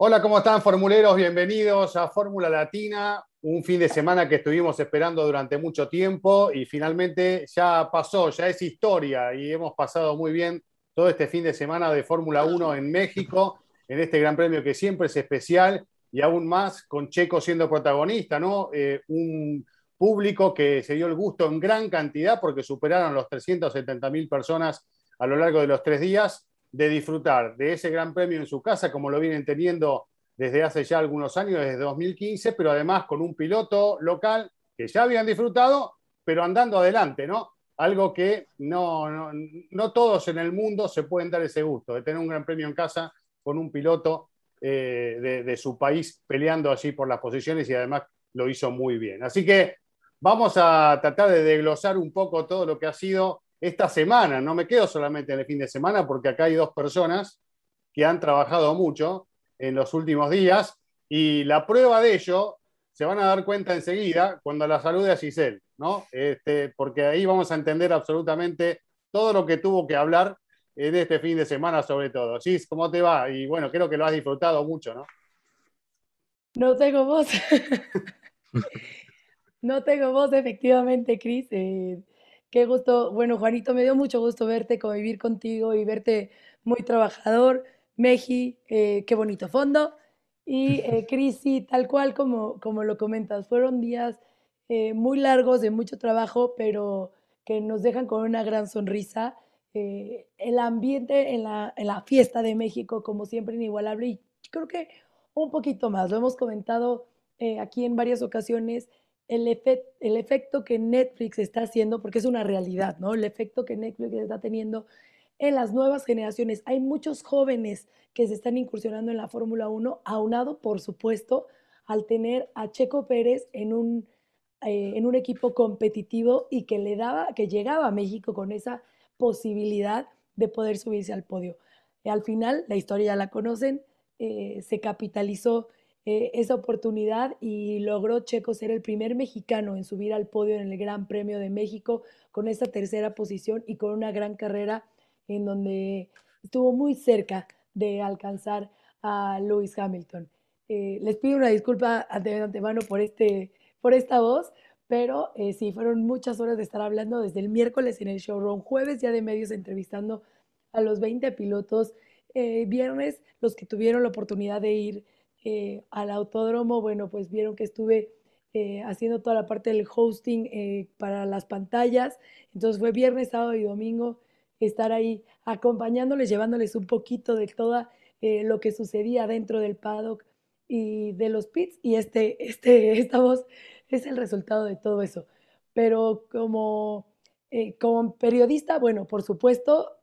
Hola, ¿cómo están formuleros? Bienvenidos a Fórmula Latina, un fin de semana que estuvimos esperando durante mucho tiempo y finalmente ya pasó, ya es historia y hemos pasado muy bien todo este fin de semana de Fórmula 1 en México, en este gran premio que siempre es especial y aún más con Checo siendo protagonista, ¿no? Eh, un público que se dio el gusto en gran cantidad porque superaron los 370 mil personas a lo largo de los tres días de disfrutar de ese gran premio en su casa, como lo vienen teniendo desde hace ya algunos años, desde 2015, pero además con un piloto local que ya habían disfrutado, pero andando adelante, ¿no? Algo que no, no, no todos en el mundo se pueden dar ese gusto, de tener un gran premio en casa con un piloto eh, de, de, su país peleando allí por las posiciones y además lo hizo muy bien. Así que vamos a tratar de desglosar un poco todo lo que ha sido esta semana. No me quedo solamente en el fin de semana porque acá hay dos personas que han trabajado mucho en los últimos días y la prueba de ello se van a dar cuenta enseguida cuando la salude a Giselle, ¿no? Este, porque ahí vamos a entender absolutamente todo lo que tuvo que hablar en este fin de semana sobre todo. Gis, ¿cómo te va? Y bueno, creo que lo has disfrutado mucho, ¿no? No tengo voz. no tengo voz, efectivamente, Cris. Eh, Qué gusto, bueno, Juanito, me dio mucho gusto verte, convivir contigo y verte muy trabajador. Meji, eh, qué bonito fondo. Y eh, Crisi, tal cual como, como lo comentas, fueron días eh, muy largos de mucho trabajo, pero que nos dejan con una gran sonrisa. Eh, el ambiente en la, en la fiesta de México, como siempre, inigualable. Y creo que un poquito más, lo hemos comentado eh, aquí en varias ocasiones el, efe el, efecto que Netflix está haciendo, porque es una realidad, ¿no? El efecto que Netflix está teniendo en las nuevas generaciones. Hay muchos jóvenes que se están incursionando en la Fórmula 1, aunado, por supuesto, al tener a Checo Pérez en un, eh, en un equipo competitivo y que le daba, que llegaba a México con esa posibilidad de poder subirse al podio. Y al final, la historia ya la conocen, eh, se capitalizó eh, esa oportunidad y logró Checo ser el primer mexicano en subir al podio en el Gran Premio de México con esa tercera posición y con una gran carrera en donde estuvo muy cerca de alcanzar a Lewis Hamilton. Eh, les pido una disculpa de antemano por, este, por esta voz, pero eh, sí, fueron muchas horas de estar hablando desde el miércoles en el showroom, jueves ya de medios entrevistando a los 20 pilotos, eh, viernes los que tuvieron la oportunidad de ir eh, al autódromo, bueno, pues vieron que estuve eh, haciendo toda la parte del hosting eh, para las pantallas. Entonces fue viernes, sábado y domingo estar ahí acompañándoles, llevándoles un poquito de toda lo que sucedía dentro del paddock y de los pits. Y este, este, esta voz es el resultado de todo eso. Pero como, como periodista, bueno, por supuesto,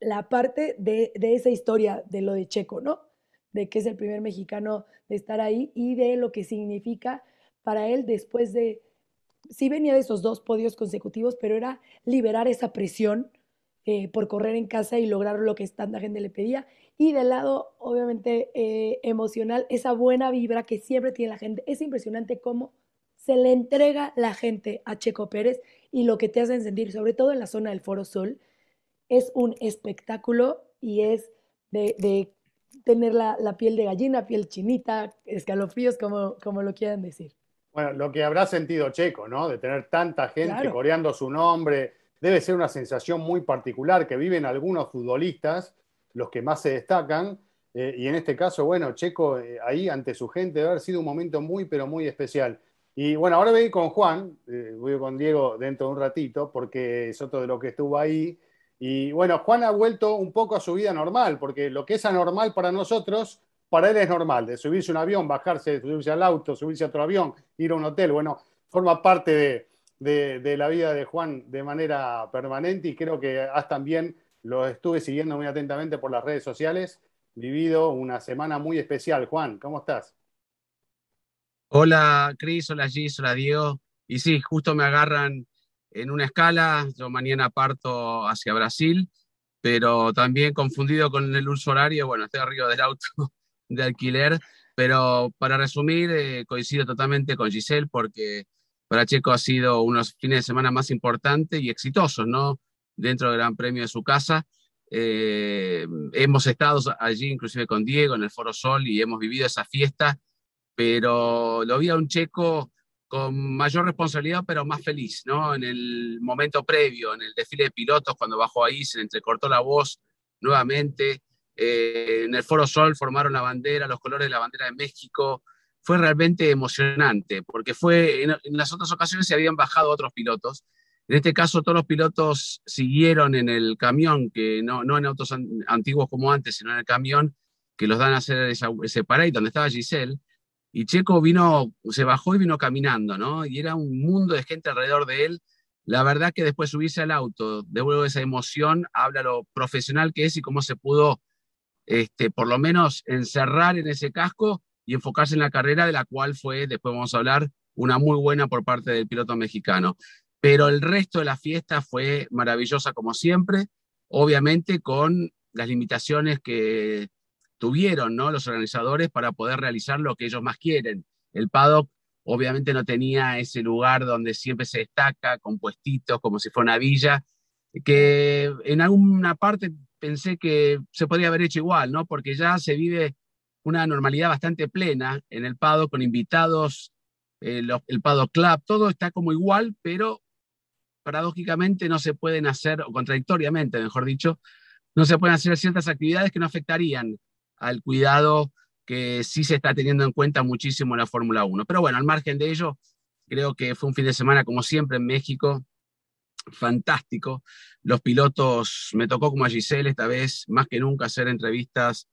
la parte de, de esa historia de lo de Checo, ¿no? De que es el primer mexicano de estar ahí y de lo que significa para él después de, sí venía de esos dos podios consecutivos, pero era liberar esa presión eh, por correr en casa y lograr lo que tanta gente le pedía. Y del lado, obviamente, eh, emocional, esa buena vibra que siempre tiene la gente. Es impresionante cómo se le entrega la gente a Checo Pérez y lo que te hacen sentir, sobre todo en la zona del Foro Sol, es un espectáculo y es de, de tener la, la, piel de gallina, piel chinita, escalofríos, como, como lo quieran decir. Bueno, lo que habrá sentido Checo, ¿no? De tener tanta gente claro. coreando su nombre, debe ser una sensación muy particular que viven algunos futbolistas, los que más se destacan, eh, y en este caso, bueno, Checo eh, ahí ante su gente debe haber sido un momento muy, pero muy especial. Y bueno, ahora voy a ir con Juan, eh, voy con Diego dentro de un ratito, porque es otro de los que estuvo ahí. Y bueno, Juan ha vuelto un poco a su vida normal, porque lo que es anormal para nosotros, para él es normal, de subirse a un avión, bajarse, subirse al auto, subirse a otro avión, ir a un hotel, bueno, forma parte de, la vida de Juan de manera permanente y creo que has también, lo estuve siguiendo muy atentamente por las redes sociales, vivido una semana muy especial. Juan, ¿cómo estás? Hola Cris, hola Gis, hola Diego. Y sí, justo me agarran en una escala, yo mañana parto hacia Brasil, pero también confundido con el uso horario, bueno, estoy arriba del auto de alquiler, pero para resumir, eh, coincido totalmente con Giselle porque para Checo ha sido unos fines de semana más importantes y exitosos, ¿no? Dentro del Gran Premio de su casa. Eh, hemos estado allí inclusive con Diego en el Foro Sol y hemos vivido esa fiesta, pero lo vi a un checo con mayor responsabilidad, pero más feliz, ¿no? En el momento previo, en el desfile de pilotos, cuando bajó ahí, se entrecortó la voz nuevamente. Eh, en el Foro Sol formaron la bandera, los colores de la bandera de México. Fue realmente emocionante, porque fue en, en las otras ocasiones se habían bajado otros pilotos, en este caso, todos los pilotos siguieron en el camión, que no, no en autos antiguos como antes, sino en el camión que los dan a hacer ese parade donde estaba Giselle. Y Checo vino, se bajó y vino caminando, ¿no? Y era un mundo de gente alrededor de él. La verdad que después subirse al auto, devuelvo esa emoción, habla lo profesional que es y cómo se pudo, este, por lo menos, encerrar en ese casco y enfocarse en la carrera, de la cual fue, después vamos a hablar, una muy buena por parte del piloto mexicano pero el resto de la fiesta fue maravillosa como siempre, obviamente con las limitaciones que tuvieron ¿no? los organizadores para poder realizar lo que ellos más quieren. El paddock obviamente no tenía ese lugar donde siempre se destaca, con puestitos, como si fuera una villa, que en alguna parte pensé que se podría haber hecho igual, ¿no? porque ya se vive una normalidad bastante plena en el paddock, con invitados, eh, el paddock club, todo está como igual, pero paradójicamente no se pueden hacer, o contradictoriamente, mejor dicho, no se pueden hacer ciertas actividades que no afectarían al cuidado que sí se está teniendo en cuenta muchísimo en la Fórmula 1. Pero bueno, al margen de ello, creo que fue un fin de semana, como siempre, en México, fantástico. Los pilotos, me tocó como a Giselle esta vez, más que nunca, hacer entrevistas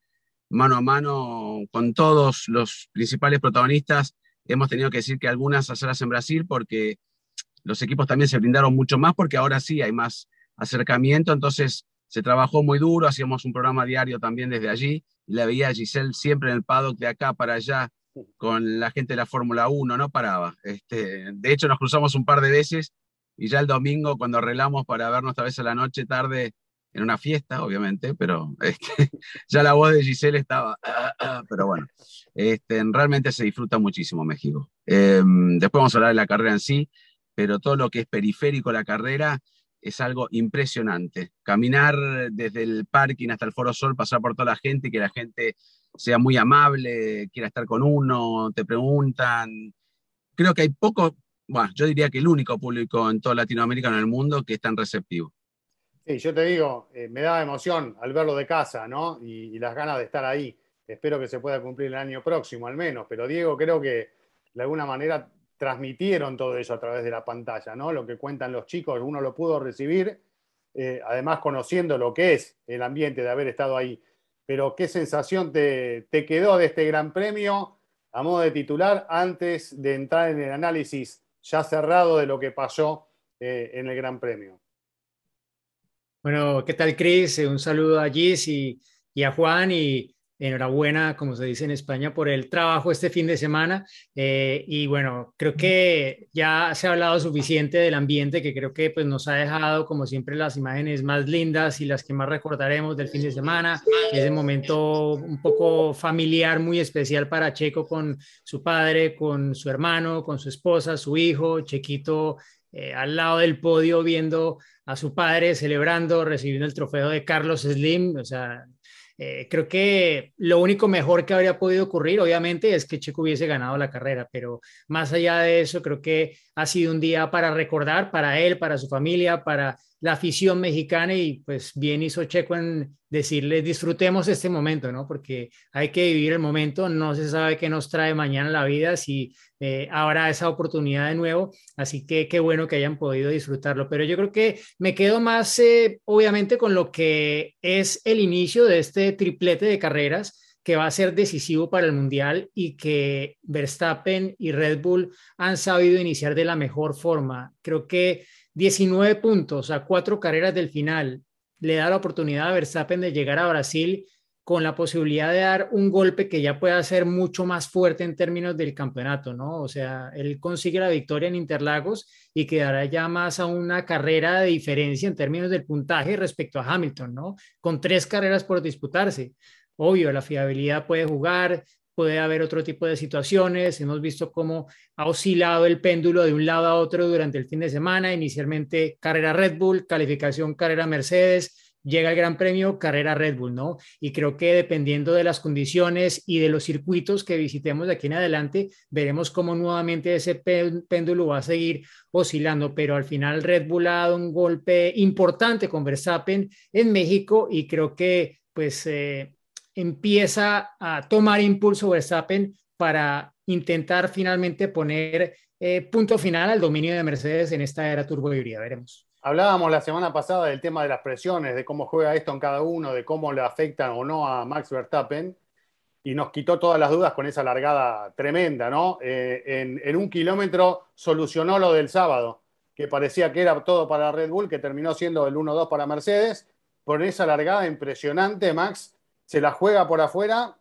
mano a mano con todos los principales protagonistas. Hemos tenido que decir que algunas hacerlas en Brasil porque los equipos también se brindaron mucho más porque ahora sí hay más acercamiento, entonces se trabajó muy duro, hacíamos un programa diario también desde allí, y la veía a Giselle siempre en el paddock de acá para allá con la gente de la Fórmula 1, no paraba. Este, de hecho, nos cruzamos un par de veces y ya el domingo cuando arreglamos para vernos esta vez a la noche tarde en una fiesta, obviamente, pero este, ya la voz de Giselle estaba, ah, ah, pero bueno, este, realmente se disfruta muchísimo México. Em, después vamos a hablar de la carrera en sí pero todo lo que es periférico la carrera es algo impresionante. Caminar desde el parking hasta el Foro Sol, pasar por toda la gente, que la gente sea muy amable, quiera estar con uno, te preguntan. Creo que hay poco, bueno, yo diría que el único público en toda Latinoamérica, en el mundo, que es tan receptivo. Sí, yo te digo, eh, me da emoción al verlo de casa, ¿no? Y, y, las ganas de estar ahí. Espero que se pueda cumplir el año próximo, al menos. Pero Diego, creo que de alguna manera transmitieron todo eso a través de la pantalla, ¿no? Lo que cuentan los chicos, uno lo pudo recibir, eh, además conociendo lo que es el ambiente de haber estado ahí. Pero ¿qué sensación te, quedó de este gran premio a modo de titular antes de entrar en el análisis ya cerrado de lo que pasó eh, en el gran premio? Bueno, ¿qué tal, Cris? Un saludo a Gis y, y a Juan y enhorabuena, como se dice en España, por el trabajo este fin de semana. Eh, y bueno, creo que ya se ha hablado suficiente del ambiente, que creo que pues, nos ha dejado, como siempre, las imágenes más lindas y las que más recordaremos del fin de semana. Ese momento un poco familiar, muy especial para Checo con su padre, con su hermano, con su esposa, su hijo, Chequito. Eh, al lado del podio viendo a su padre celebrando, recibiendo el trofeo de Carlos Slim, o sea, eh, creo que lo único mejor que habría podido ocurrir, obviamente, es que Checo hubiese ganado la carrera, pero más allá de eso, creo que ha sido un día para recordar para él, para su familia, para la afición mexicana y pues bien hizo Checo en decirles disfrutemos este momento, ¿no? Porque hay que vivir el momento, no se sabe qué nos trae mañana la vida, si eh, habrá esa oportunidad de nuevo, así que qué bueno que hayan podido disfrutarlo, pero yo creo que me quedo más eh, obviamente con lo que es el inicio de este triplete de carreras que va a ser decisivo para el Mundial y que Verstappen y Red Bull han sabido iniciar de la mejor forma. Creo que 19 puntos a cuatro carreras del final le da la oportunidad a Verstappen de llegar a Brasil con la posibilidad de dar un golpe que ya pueda ser mucho más fuerte en términos del campeonato, ¿no? O sea, él consigue la victoria en Interlagos y quedará ya más a una carrera de diferencia en términos del puntaje respecto a Hamilton, ¿no? Con tres carreras por disputarse. Obvio, la fiabilidad puede jugar, puede haber otro tipo de situaciones. Hemos visto cómo ha oscilado el péndulo de un lado a otro durante el fin de semana. Inicialmente carrera Red Bull, calificación carrera Mercedes, llega el Gran Premio Carrera Red Bull, ¿no? Y creo que dependiendo de las condiciones y de los circuitos que visitemos de aquí en adelante, veremos cómo nuevamente ese péndulo va a seguir oscilando, pero al final Red Bull ha dado un golpe importante con Verstappen en México y creo que pues eh, empieza a tomar impulso Verstappen para intentar finalmente poner eh, punto final al dominio de Mercedes en esta era turbo híbrida, veremos. Hablábamos la semana pasada del tema de las presiones, de cómo juega esto en cada uno, de cómo le afectan o no a Max Verstappen, y nos quitó todas las dudas con esa largada tremenda, ¿no? Eh, en, un kilómetro solucionó lo del sábado, que parecía que era todo para Red Bull, que terminó siendo el 1-2 para Mercedes. Por esa largada impresionante, Max se la juega por afuera,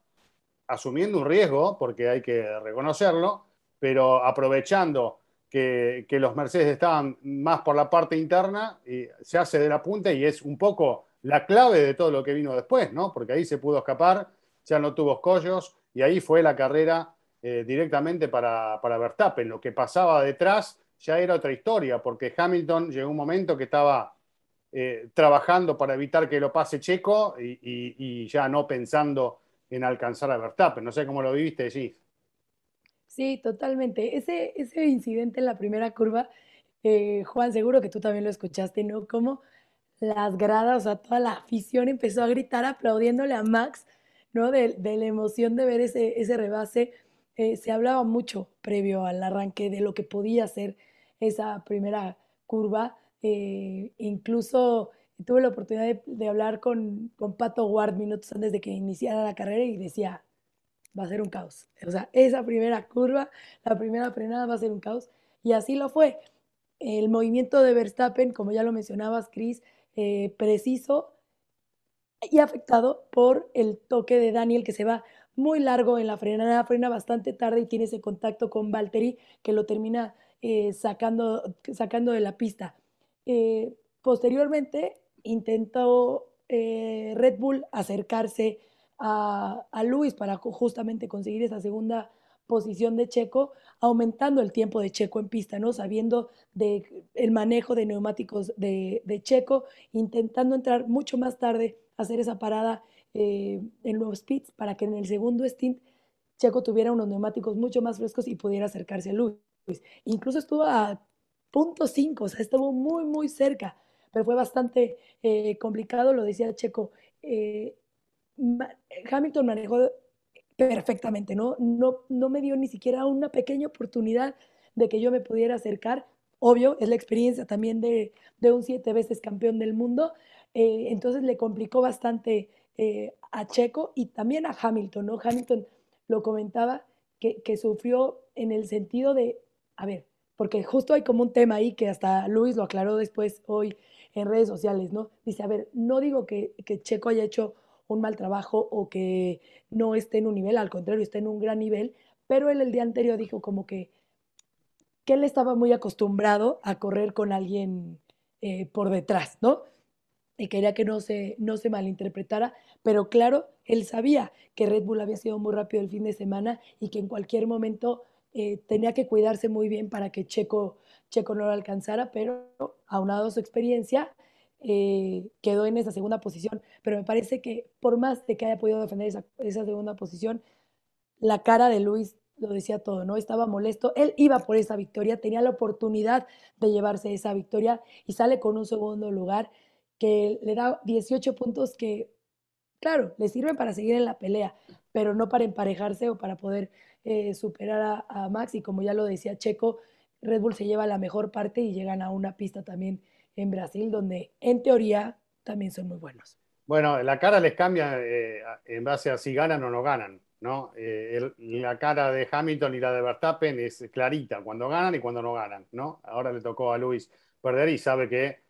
asumiendo un riesgo, porque hay que reconocerlo, pero aprovechando que, los Mercedes estaban más por la parte interna, y se hace de la punta y es un poco la clave de todo lo que vino después, ¿no? Porque ahí se pudo escapar, ya no tuvo escollos y ahí fue la carrera eh, directamente para, para Verstappen. Lo que pasaba detrás ya era otra historia, porque Hamilton llegó un momento que estaba eh, trabajando para evitar que lo pase Checo y, ya no pensando en alcanzar a Verstappen. No sé cómo lo viviste, sí. Sí, totalmente. Ese, ese incidente en la primera curva, eh, Juan, seguro que tú también lo escuchaste, ¿no? Como las gradas, o sea, toda la afición empezó a gritar aplaudiéndole a Max, ¿no? De, la emoción de ver ese, ese rebase. Eh, se hablaba mucho previo al arranque de lo que podía ser esa primera curva. Eh, incluso tuve la oportunidad de, hablar con, con Pato Ward minutos antes de que iniciara la carrera y decía, va a ser un caos. O sea, esa primera curva, la primera frenada va a ser un caos. Y así lo fue. El movimiento de Verstappen, como ya lo mencionabas, Chris, eh, preciso y afectado por el toque de Daniel que se va muy largo en la frenada, frena bastante tarde y tiene ese contacto con Valtteri que lo termina eh, sacando, sacando de la pista. Eh, posteriormente intentó Red Bull acercarse a, a Luis para justamente conseguir esa segunda posición de Checo, aumentando el tiempo de Checo en pista, ¿no? Sabiendo de el manejo de neumáticos de, Checo, intentando entrar mucho más tarde, hacer esa parada eh, en los pits para que en el segundo stint Checo tuviera unos neumáticos mucho más frescos y pudiera acercarse a Luis. Incluso estuvo a punto 5, o sea, estuvo muy, muy cerca, pero fue bastante eh, complicado, lo decía Checo. Eh, Hamilton manejó perfectamente, ¿no? ¿no? No me dio ni siquiera una pequeña oportunidad de que yo me pudiera acercar. Obvio, es la experiencia también de, un siete veces campeón del mundo. Eh, entonces le complicó bastante a Checo y también a Hamilton, ¿no? Hamilton lo comentaba que, que, sufrió en el sentido de, a ver, porque justo hay como un tema ahí que hasta Luis lo aclaró después hoy en redes sociales, ¿no? Dice, a ver, no digo que, Checo haya hecho un mal trabajo o que no esté en un nivel, al contrario, está en un gran nivel, pero él el día anterior dijo como que, que él estaba muy acostumbrado a correr con alguien eh, por detrás, ¿no? Y quería que no se malinterpretara, pero claro, él sabía que Red Bull había sido muy rápido el fin de semana y que en cualquier momento eh, tenía que cuidarse muy bien para que Checo, Checo no lo alcanzara, pero aunado a su experiencia, eh, quedó en esa segunda posición, pero me parece que por más de que haya podido defender esa, segunda posición, la cara de Luis lo decía todo, ¿no? Estaba molesto, él iba por esa victoria, tenía la oportunidad de llevarse esa victoria y sale con un segundo lugar que le da 18 puntos que, claro, le sirven para seguir en la pelea, pero no para emparejarse o para poder eh, superar a, Max y como ya lo decía Checo, Red Bull se lleva la mejor parte y llegan a una pista también en Brasil, donde en teoría también son muy buenos. Bueno, la cara les cambia eh, en base a si ganan o no ganan, ¿no? Eh, la cara de Hamilton y la de Verstappen es clarita, cuando ganan y cuando no ganan, ¿no? Ahora le tocó a Luis perder y sabe que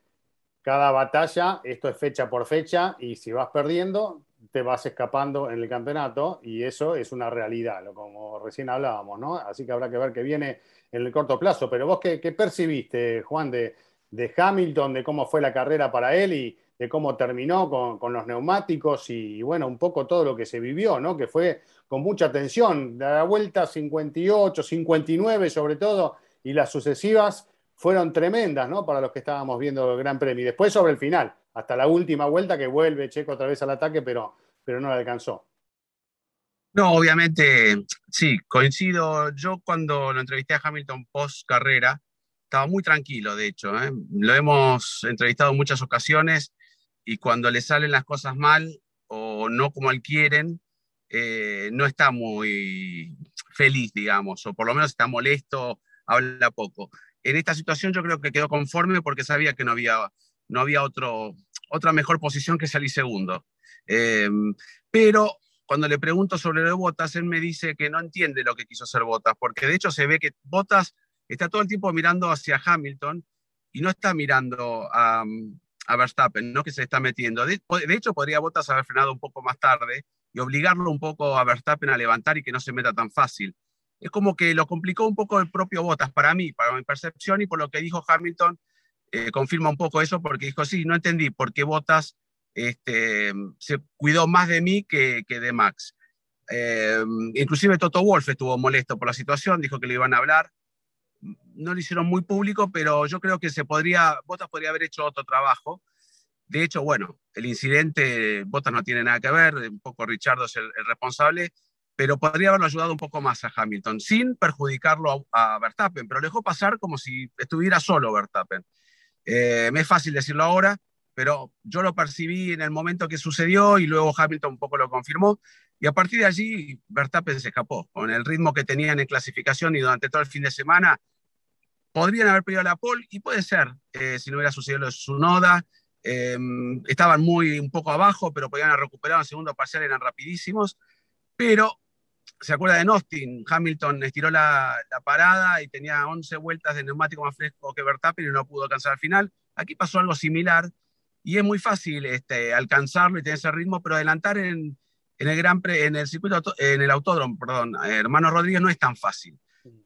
cada batalla, esto es fecha por fecha, y si vas perdiendo, te vas escapando en el campeonato y eso es una realidad, como recién hablábamos, ¿no? Así que habrá que ver qué viene en el corto plazo. Pero vos, ¿qué, percibiste, Juan, de, de, Hamilton, de cómo fue la carrera para él y de cómo terminó con, los neumáticos y, bueno, un poco todo lo que se vivió, ¿no? Que fue con mucha tensión, la vuelta 58, 59 sobre todo, y las sucesivas fueron tremendas, ¿no? Para los que estábamos viendo el Gran Premio. Y después sobre el final, hasta la última vuelta que vuelve Checo otra vez al ataque, pero, pero no le alcanzó. No, obviamente, sí, coincido. Yo cuando lo entrevisté a Hamilton post carrera, estaba muy tranquilo, de hecho. ¿eh? Lo hemos entrevistado en muchas ocasiones y cuando le salen las cosas mal o no como él quieren, eh, no está muy feliz, digamos, o por lo menos está molesto, habla poco. En esta situación yo creo que quedó conforme porque sabía que no había, no había otro, otra mejor posición que salir segundo. Em, pero cuando le pregunto sobre lo de Botas, él me dice que no entiende lo que quiso hacer Botas, porque de hecho se ve que Botas está todo el tiempo mirando hacia Hamilton y no está mirando a, a Verstappen, no que se está metiendo. De, hecho, podría Botas haber frenado un poco más tarde y obligarlo un poco a Verstappen a levantar y que no se meta tan fácil. Es como que lo complicó un poco el propio Botas para mí, para mi percepción y por lo que dijo Hamilton, eh, confirma un poco eso porque dijo, sí, no entendí por qué Botas este, se cuidó más de mí que, que de Max. Eh, inclusive Toto Wolf estuvo molesto por la situación, dijo que le iban a hablar. No lo hicieron muy público, pero yo creo que se podría, Botas podría haber hecho otro trabajo. De hecho, bueno, el incidente, Botas no tiene nada que ver, un poco Richardo es el, responsable, pero podría haberlo ayudado un poco más a Hamilton, sin perjudicarlo a, a Verstappen, pero dejó pasar como si estuviera solo Verstappen. Eh, me es fácil decirlo ahora, pero yo lo percibí en el momento que sucedió y luego Hamilton un poco lo confirmó. Y a partir de allí, Verstappen se escapó. Con el ritmo que tenían en clasificación y durante todo el fin de semana, podrían haber perdido la pole y puede ser, eh, si no hubiera sucedido lo de Sunoda. Eh, estaban muy un poco abajo, pero podían haber recuperado en segundo parcial, eran rapidísimos. Pero se acuerda de Austin, Hamilton estiró la, parada y tenía 11 vueltas de neumático más fresco que Verstappen y no pudo alcanzar al final. Aquí pasó algo similar y es muy fácil este, alcanzarlo y tener ese ritmo, pero adelantar en, el Gran en el circuito, en el autódromo, perdón, hermano Rodríguez no es tan fácil.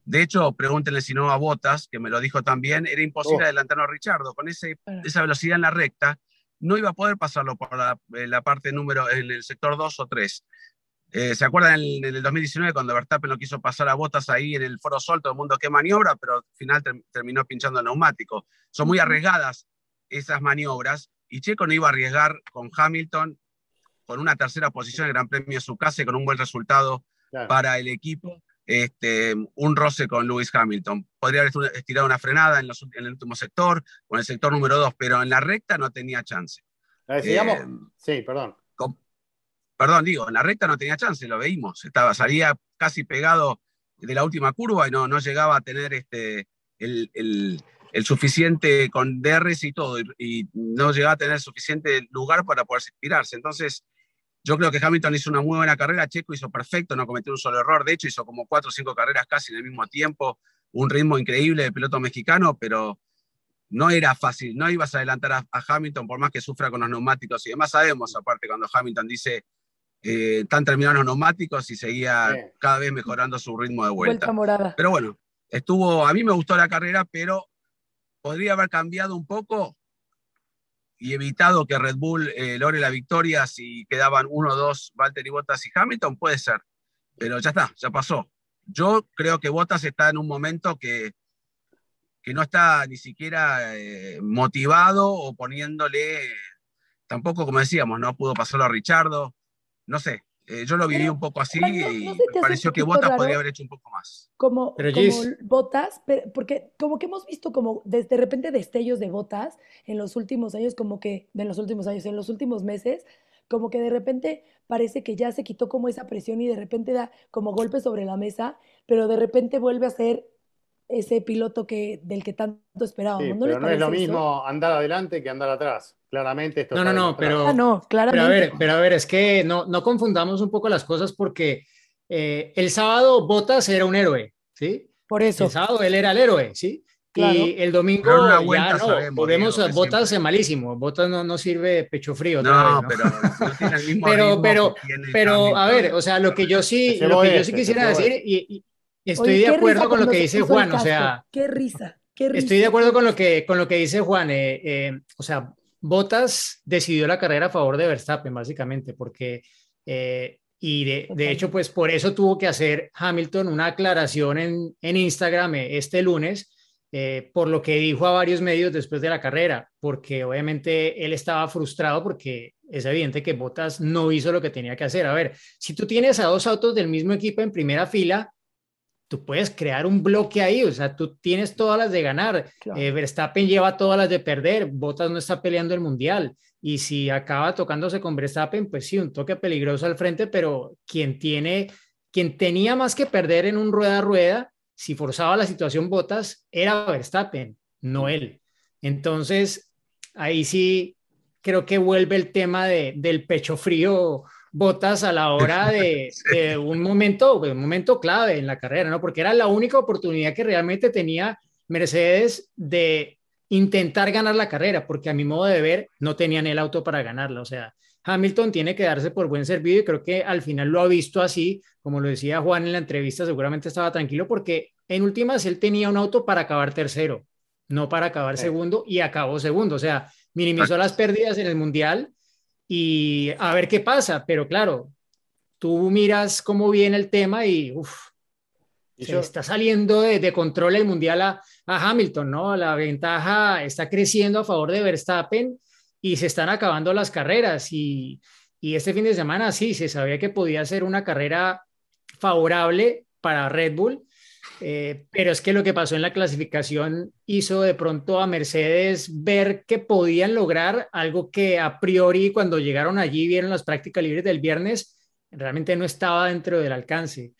De hecho, pregúntenle si no a Botas, que me lo dijo también, era imposible oh. adelantarlo a Richardo. Con ese, esa velocidad en la recta, no iba a poder pasarlo por la, la parte número, en el sector 2 o 3. Eh, ¿Se acuerdan en, el 2019 cuando Verstappen lo quiso pasar a botas ahí en el Foro Sol, todo el mundo qué maniobra, pero al final terminó pinchando el neumático? Son muy arriesgadas esas maniobras y Checo no iba a arriesgar con Hamilton con una tercera posición en el Gran Premio de su casa y con un buen resultado para el equipo. Este, un roce con Lewis Hamilton. Podría haber estirado una frenada en, el último sector o en el sector número 2, pero en la recta no tenía chance. Eh, sí, perdón perdón, digo, en la recta no tenía chance, lo veíamos, estaba, salía casi pegado de la última curva y no, no llegaba a tener este, el, el, suficiente con DRS y todo, y, no llegaba a tener suficiente lugar para poder inspirarse. Entonces, yo creo que Hamilton hizo una muy buena carrera, Checo hizo perfecto, no cometió un solo error, de hecho hizo como cuatro o cinco carreras casi en el mismo tiempo, un ritmo increíble de piloto mexicano, pero no era fácil, no ibas a adelantar a Hamilton por más que sufra con los neumáticos y demás sabemos, aparte cuando Hamilton dice eh, están terminados los neumáticos y seguía cada vez mejorando su ritmo de vuelta. morada. Pero bueno, estuvo, a mí me gustó la carrera, pero podría haber cambiado un poco y evitado que Red Bull eh, logre la victoria si quedaban uno, dos, Valtteri Bottas y Hamilton, puede ser. Pero ya está, ya pasó. Yo creo que Bottas está en un momento que, que no está ni siquiera eh, motivado o poniéndole, tampoco como decíamos, no pudo pasarlo a Richardo, no sé, eh, yo lo viví un poco así y me pareció que Botas podría haber hecho un poco más. Como, como Botas, porque como que hemos visto como desde de repente destellos de Botas en los últimos años, como que, en los últimos años, en los últimos meses, como que de repente parece que ya se quitó como esa presión y de repente da como golpes sobre la mesa, pero de repente vuelve a ser ese piloto que, del que tanto esperábamos. ¿no, pero no es lo mismo andar adelante que andar atrás. Claramente esto No, no, no, pero, ah, no, claramente. Pero a ver, pero a ver, es que no, no confundamos un poco las cosas porque eh, el sábado Botas era un héroe, ¿sí? Por eso. El sábado él era el héroe, ¿sí? Y el domingo ya no, sabemos, volvemos Diego, Botas es malísimo. Botas no, no sirve de pecho frío. No, vez, ¿no? pero no tiene el mismo pero, pero, pero a ver, o sea, lo que yo sí, lo que yo sí quisiera decir, y, y estoy Oye, de acuerdo con lo que dice Juan, o sea, Qué risa, qué risa. estoy de acuerdo con lo que, con lo que dice Juan, eh, eh, o sea, Botas decidió la carrera a favor de Verstappen, básicamente, porque, eh, y de, de hecho, pues por eso tuvo que hacer Hamilton una aclaración en, en Instagram eh, este lunes, eh, por lo que dijo a varios medios después de la carrera, porque obviamente él estaba frustrado porque es evidente que Bottas no hizo lo que tenía que hacer. A ver, si tú tienes a dos autos del mismo equipo en primera fila, tú puedes crear un bloque ahí, o sea, tú tienes todas las de ganar. Claro. Eh, Verstappen lleva todas las de perder, Bottas no está peleando el mundial. Y si acaba tocándose con Verstappen, pues sí, un toque peligroso al frente, pero quien tiene, quien tenía más que perder en un rueda a rueda, si forzaba la situación Bottas, era Verstappen, no él. Entonces, ahí sí creo que vuelve el tema de, del pecho frío Botas a la hora de, de, un momento, un momento clave en la carrera, ¿no? Porque era la única oportunidad que realmente tenía Mercedes de intentar ganar la carrera, porque a mi modo de ver no tenían el auto para ganarla. O sea, Hamilton tiene que darse por buen servido y creo que al final lo ha visto así, como lo decía Juan en la entrevista, seguramente estaba tranquilo porque en últimas él tenía un auto para acabar tercero, no para acabar segundo y acabó segundo. O sea, minimizó las pérdidas en el mundial y a ver qué pasa, pero claro, tú miras cómo viene el tema y se está saliendo de, de control el mundial a, a Hamilton, ¿no? La ventaja está creciendo a favor de Verstappen y se están acabando las carreras y, y este fin de semana sí, se sabía que podía ser una carrera favorable para Red Bull, eh, pero es que lo que pasó en la clasificación hizo de pronto a Mercedes ver que podían lograr algo que a priori cuando llegaron allí, vieron las prácticas libres del viernes, realmente no estaba dentro del alcance.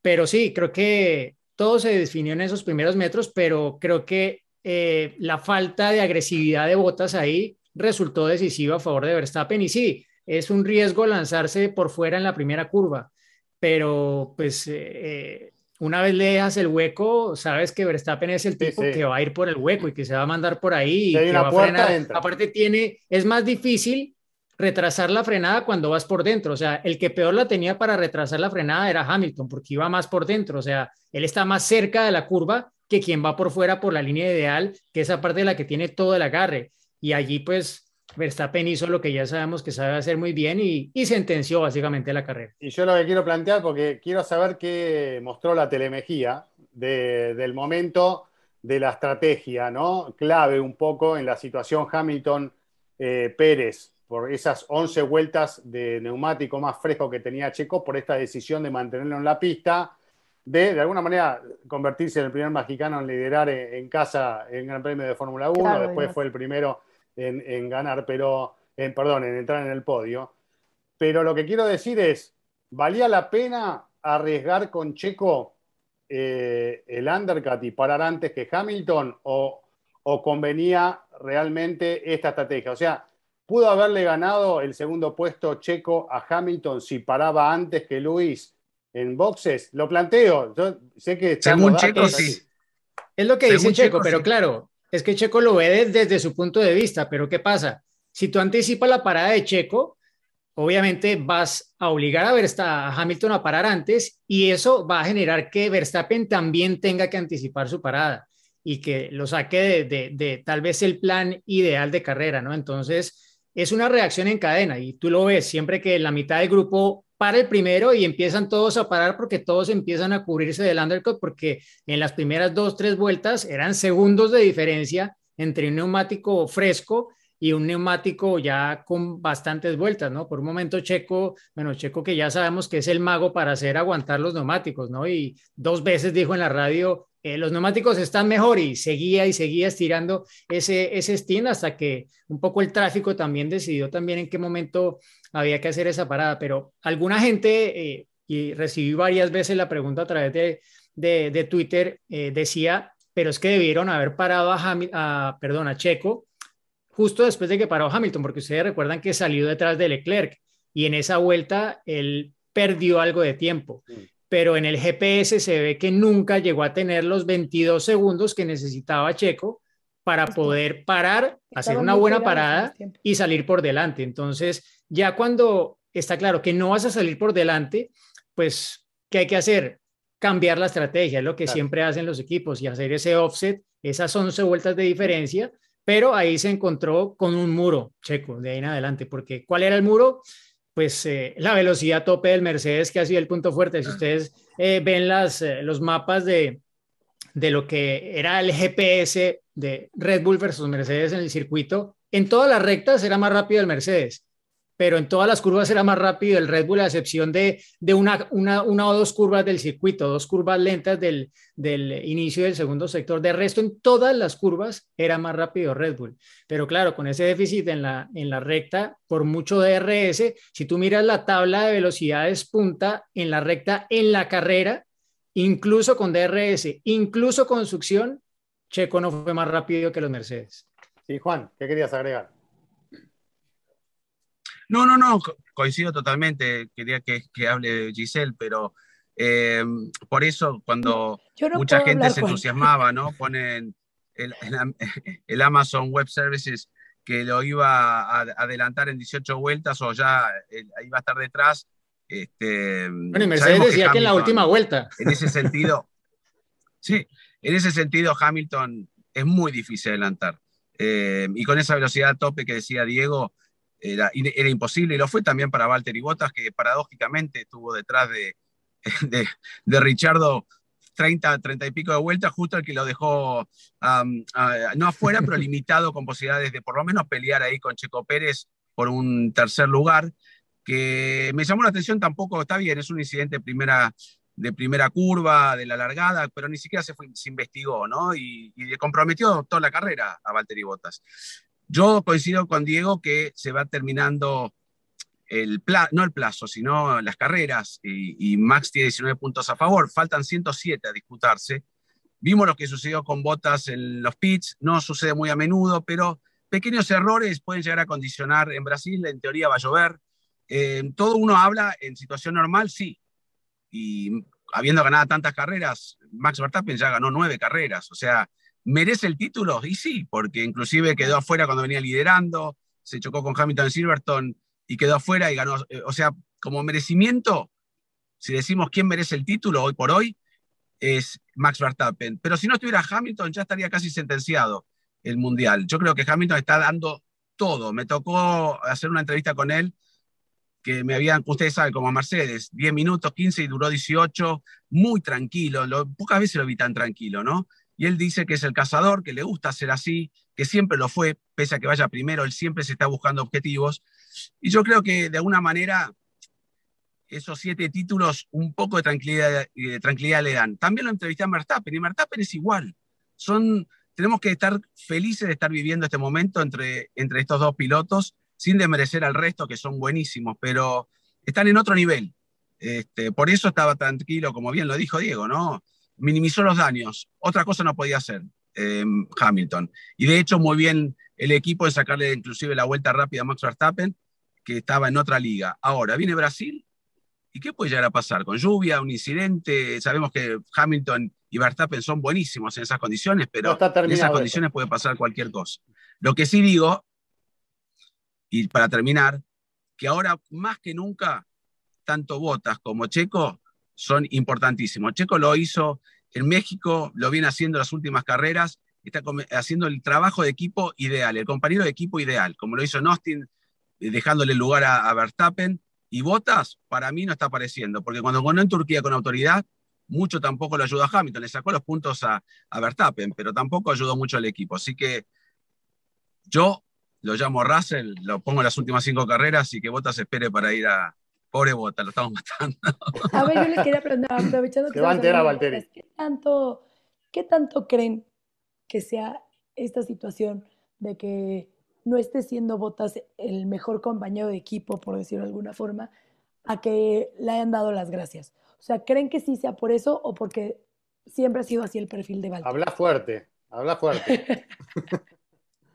Pero sí, creo que todo se definió en esos primeros metros, pero creo que eh, la falta de agresividad de botas ahí resultó decisiva a favor de Verstappen. Y sí, es un riesgo lanzarse por fuera en la primera curva, pero pues eh, una vez le dejas el hueco, sabes que Verstappen es el tipo sí. que va a ir por el hueco y que se va a mandar por ahí y que va a frenar. Aparte tiene, es más difícil retrasar la frenada cuando vas por dentro. O sea, el que peor la tenía para retrasar la frenada era Hamilton, porque iba más por dentro. O sea, él está más cerca de la curva que quien va por fuera por la línea ideal, que esa parte de la que tiene todo el agarre. Y allí, pues, Verstappen hizo lo que ya sabemos que sabe hacer muy bien y, y sentenció básicamente la carrera. Y yo lo que quiero plantear, porque quiero saber qué mostró la telemejía de- del momento de la estrategia, ¿no? Clave un poco en la situación Hamilton-Pérez, por esas 11 vueltas de neumático más fresco que tenía Checo, por esta decisión de mantenerlo en la pista, de de alguna manera convertirse en el primer mexicano en liderar en, en casa en Gran Premio de Fórmula 1, Claro, después fue el primero en, en ganar, pero, en, perdón, en entrar en el podio. Pero lo que quiero decir es, ¿valía la pena arriesgar con Checo eh, el undercut y parar antes que Hamilton o, o convenía realmente esta estrategia? O sea, ¿pudo haberle ganado el segundo puesto Checo a Hamilton si paraba antes que Luis en boxes? Lo planteo, yo sé que Según Checo, sí. Es lo que Según dice Checo, Checo, pero sí. claro, es que Checo lo ve desde, su punto de vista, pero ¿qué pasa? Si tú anticipas la parada de Checo, obviamente vas a obligar a, Versta- a Hamilton a parar antes y eso va a generar que Verstappen también tenga que anticipar su parada y que lo saque de, de- de tal vez el plan ideal de carrera, ¿no? Entonces, es una reacción en cadena y tú lo ves siempre que la mitad del grupo para el primero y empiezan todos a parar porque todos empiezan a cubrirse del undercut porque en las primeras dos, tres vueltas eran segundos de diferencia entre un neumático fresco y un neumático ya con bastantes vueltas, ¿no? Por un momento Checo, bueno, Checo que ya sabemos que es el mago para hacer aguantar los neumáticos, ¿no? Y dos veces dijo en la radio, eh, los neumáticos están mejor y seguía y seguía estirando ese, ese steam hasta que un poco el tráfico también decidió también en qué momento había que hacer esa parada, pero alguna gente, eh, y recibí varias veces la pregunta a través de, de, de Twitter, eh, decía, pero es que debieron haber parado a, Hamil- a, perdón, a Checo justo después de que paró Hamilton, porque ustedes recuerdan que salió detrás de Leclerc y en esa vuelta él perdió algo de tiempo. Mm. pero en el GPS se ve que nunca llegó a tener los 22 segundos que necesitaba Checo para poder parar, hacer una buena parada y salir por delante. Entonces, ya cuando está claro que no vas a salir por delante, pues, ¿qué hay que hacer? Cambiar la estrategia, es lo que siempre hacen los equipos y hacer ese offset, esas 11 vueltas de diferencia, pero ahí se encontró con un muro, Checo, de ahí en adelante, porque ¿cuál era el muro? pues eh, la velocidad tope del Mercedes, que ha sido el punto fuerte. Si ustedes eh, ven las, eh, los mapas de, de lo que era el GPS de Red Bull versus Mercedes en el circuito, en todas las rectas era más rápido el Mercedes pero en todas las curvas era más rápido el Red Bull, a excepción de, de una, una, una, o dos curvas del circuito, dos curvas lentas del, del, inicio del segundo sector. De resto, en todas las curvas era más rápido Red Bull. Pero claro, con ese déficit en la, en la recta, por mucho DRS, si tú miras la tabla de velocidades punta en la recta, en la carrera, incluso con DRS, incluso con succión, Checo no fue más rápido que los Mercedes. Sí, Juan, ¿qué querías agregar? No, no, no, coincido totalmente. Quería que, que hable Giselle, pero eh, por eso cuando mucha gente se entusiasmaba, ¿no? Ponen el, el, Amazon Web Services que lo iba a adelantar en 18 vueltas o ya iba a estar detrás. Este, bueno, y Mercedes decía que, en la última vuelta. En ese sentido, sí, en ese sentido Hamilton es muy difícil adelantar. Eh, y con esa velocidad tope que decía Diego, era, era, imposible, y lo fue también para Walter y Bottas, que paradójicamente estuvo detrás de, de, de Richardo 30, 30 y pico de vueltas, justo el que lo dejó, no afuera, pero limitado con posibilidades de por lo menos pelear ahí con Checo Pérez por un tercer lugar, que me llamó la atención tampoco, está bien, es un incidente de primera, de primera curva, de la largada, pero ni siquiera se, fue, se investigó, ¿no? Y, y, comprometió toda la carrera a Valtteri Bottas. Yo coincido con Diego que se va terminando el plazo, no el plazo, sino las carreras, y, y, Max tiene 19 puntos a favor, faltan 107 a disputarse. Vimos lo que sucedió con Botas en los pits, no sucede muy a menudo, pero pequeños errores pueden llegar a condicionar. En Brasil, en teoría, va a llover. Eh, todo uno habla en situación normal, sí. Y habiendo ganado tantas carreras, Max Verstappen ya ganó nueve carreras, o sea, ¿Merece el título? Y sí, porque inclusive quedó afuera cuando venía liderando, se chocó con Hamilton Silverton y quedó afuera y ganó. Eh, o sea, como merecimiento, si decimos quién merece el título hoy por hoy, es Max Verstappen. Pero si no estuviera Hamilton, ya estaría casi sentenciado el Mundial. Yo creo que Hamilton está dando todo. Me tocó hacer una entrevista con él que me habían, ustedes saben, como a Mercedes, 10 minutos, 15 y duró 18, muy tranquilo. Lo, pocas veces lo vi tan tranquilo, ¿no? Y él dice que es el cazador, que le gusta ser así, que siempre lo fue, pese a que vaya primero, él siempre se está buscando objetivos. Y yo creo que de alguna manera esos siete títulos un poco de tranquilidad, de tranquilidad le dan. También lo entrevisté a Verstappen y Verstappen es igual. Son, tenemos que estar felices de estar viviendo este momento entre, entre estos dos pilotos, sin desmerecer al resto, que son buenísimos, pero están en otro nivel. Este, por eso estaba tranquilo, como bien lo dijo Diego, ¿no? Minimizó los daños. Otra cosa no podía hacer eh, Hamilton. Y de hecho, muy bien el equipo de sacarle inclusive la vuelta rápida a Max Verstappen, que estaba en otra liga. Ahora, viene Brasil. ¿Y qué puede llegar a pasar? Con lluvia, un incidente. Sabemos que Hamilton y Verstappen son buenísimos en esas condiciones, pero en esas condiciones puede pasar cualquier cosa. Lo que sí digo, y para terminar, que ahora más que nunca, tanto Botas como Checo son importantísimos. Checo lo hizo en México, lo viene haciendo las últimas carreras, está haciendo el trabajo de equipo ideal, el compañero de equipo ideal, como lo hizo en Austin, eh, dejándole lugar a, Verstappen. Y Botas, para mí, no está apareciendo, porque cuando ganó en Turquía con autoridad, mucho tampoco lo ayudó a Hamilton, le sacó los puntos a, Verstappen, pero tampoco ayudó mucho al equipo. Así que yo lo llamo Russell, lo pongo en las últimas cinco carreras y que Botas espere para ir a, Pobre Bota, lo estamos matando. A ver, yo les quería preguntar, aprovechando que... a ¿qué tanto, ¿Qué tanto creen que sea esta situación de que no esté siendo Botas el mejor compañero de equipo, por decirlo de alguna forma, a que le hayan dado las gracias? O sea, ¿creen que sí sea por eso o porque siempre ha sido así el perfil de Valtteri? Habla fuerte, habla fuerte.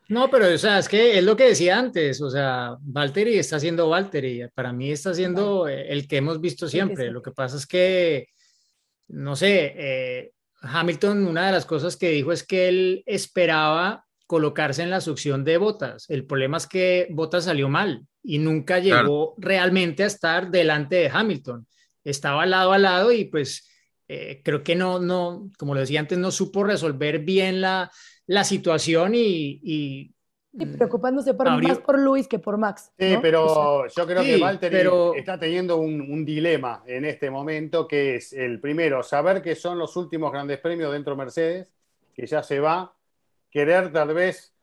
No, pero o sea, es que es lo que decía antes, o sea, Valtteri está siendo Valtteri, para mí está siendo el que hemos visto siempre. Lo que pasa es que no sé, eh, Hamilton, una de las cosas que dijo es que él esperaba colocarse en la succión de Botas. El problema es que Botas salió mal y nunca llegó realmente a estar delante de Hamilton. Estaba lado a lado y pues eh, creo que no, no, como lo decía antes, no supo resolver bien la, la situación y, y preocupándose más por Luis que por Max. Sí, pero yo creo que Valtteri está teniendo un, un, dilema en este momento, que es el primero, saber que son los últimos grandes premios dentro de Mercedes, que ya se va, querer tal vez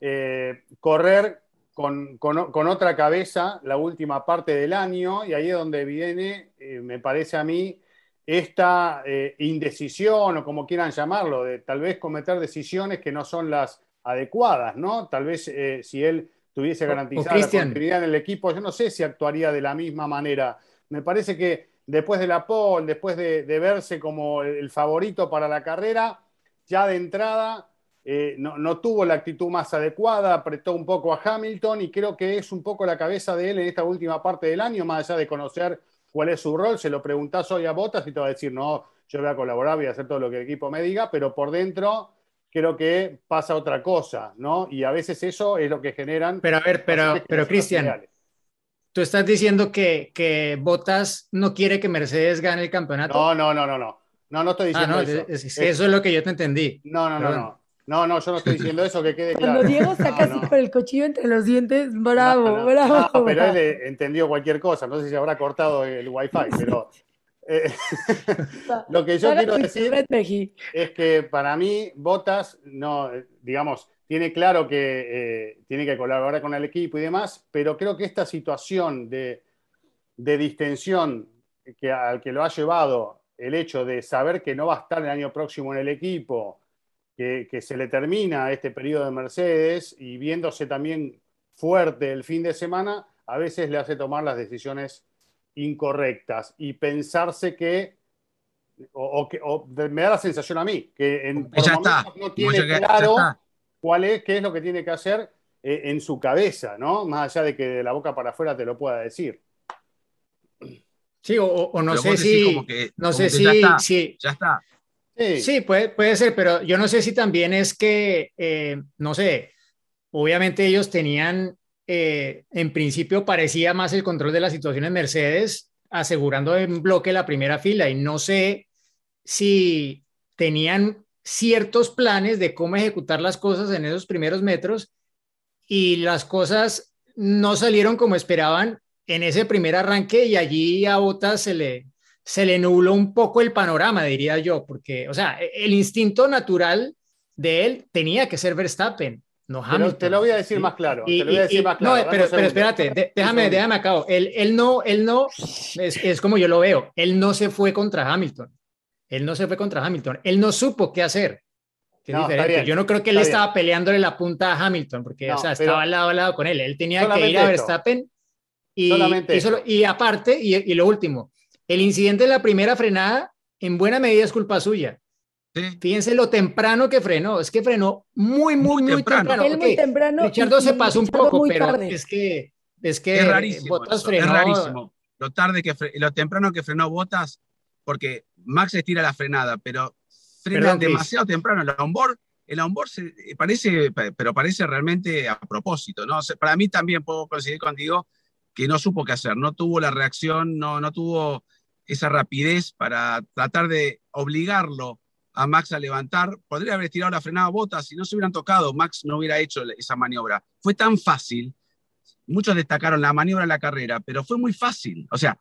eh, correr con, con, otra cabeza la última parte del año, y ahí es donde viene, eh, me parece a mí, esta eh, indecisión o como quieran llamarlo, de tal vez cometer decisiones que no son las adecuadas, ¿no? Tal vez eh, si él tuviese garantizada la continuidad en el equipo, yo no sé si actuaría de la misma manera. Me parece que después de la pole, después de, verse como el favorito para la carrera, ya de entrada eh, no, tuvo la actitud más adecuada, apretó un poco a Hamilton y creo que es un poco la cabeza de él en esta última parte del año, más allá de conocer cuál es su rol, se lo preguntás hoy a Botas y te va a decir, no, yo voy a colaborar, voy a hacer todo lo que el equipo me diga, pero por dentro creo que pasa otra cosa, ¿no? Y a veces eso es lo que generan. Pero a ver, pero, pero Cristian, tú estás diciendo que, que Botas no quiere que Mercedes gane el campeonato. No, no, no, no, no. No, no estoy ah, diciendo eso. eso es lo que yo te entendí. No, no, no, no. No, no, yo no estoy diciendo eso, que quede claro. Cuando Diego está casi con el cuchillo entre los dientes, bravo, bravo. pero él entendió cualquier cosa, no sé si habrá cortado el wifi, pero eh, lo que yo quiero decir es que para mí Botas no, digamos, tiene claro que eh, tiene que colaborar con el equipo y demás, pero creo que esta situación de, distensión que, al que lo ha llevado el hecho de saber que no va a estar el año próximo en el equipo, que, que se le termina este periodo de Mercedes y viéndose también fuerte el fin de semana, a veces le hace tomar las decisiones incorrectas y pensarse que, o, que me da la sensación a mí, que en, no tiene claro cuál es, qué es lo que tiene que hacer eh, en su cabeza, ¿no? Más allá de que de la boca para afuera te lo pueda decir. Sí, o, no sé si, no sé si, ya está. Sí, puede, puede ser, pero yo no sé si también es que, eh, no sé, obviamente ellos tenían eh, en principio parecía más el control de la situación en Mercedes, asegurando en bloque la primera fila y no sé si tenían ciertos planes de cómo ejecutar las cosas en esos primeros metros y las cosas no salieron como esperaban en ese primer arranque y allí a Bottas se le, se le nubló un poco el panorama, diría yo, porque, o sea, el instinto natural de él tenía que ser Verstappen no, te lo voy a decir más claro. te lo voy a decir más claro. No, pero, pero espérate, déjame, déjame acabo. Él, él no, él no, es, es, como yo lo veo, él no se fue contra Hamilton. Él no se fue contra Hamilton. Él no supo qué hacer. Qué diferente. yo no creo que él estaba peleándole la punta a Hamilton, porque o sea, estaba lado a lado con él. Él tenía que ir a Verstappen. Y, y, solo, y aparte, y, y lo último, el incidente de la primera frenada en buena medida es culpa suya. Fíjense lo temprano que frenó, es que frenó muy, muy, muy, temprano. temprano. Richardo se pasó un poco, pero es que es que es rarísimo, es rarísimo. Lo tarde que lo temprano que frenó Botas, porque Max estira la frenada, pero frena demasiado temprano. El onboard, el onboard se, parece, pero parece realmente a propósito, ¿no? para mí también puedo coincidir contigo que no supo qué hacer, no tuvo la reacción, no, no tuvo esa rapidez para tratar de obligarlo a Max a levantar. Podría haber tirado la frenada a botas. Si no se hubieran tocado, Max no hubiera hecho esa maniobra. Fue tan fácil. Muchos destacaron la maniobra en la carrera, pero fue muy fácil. O sea,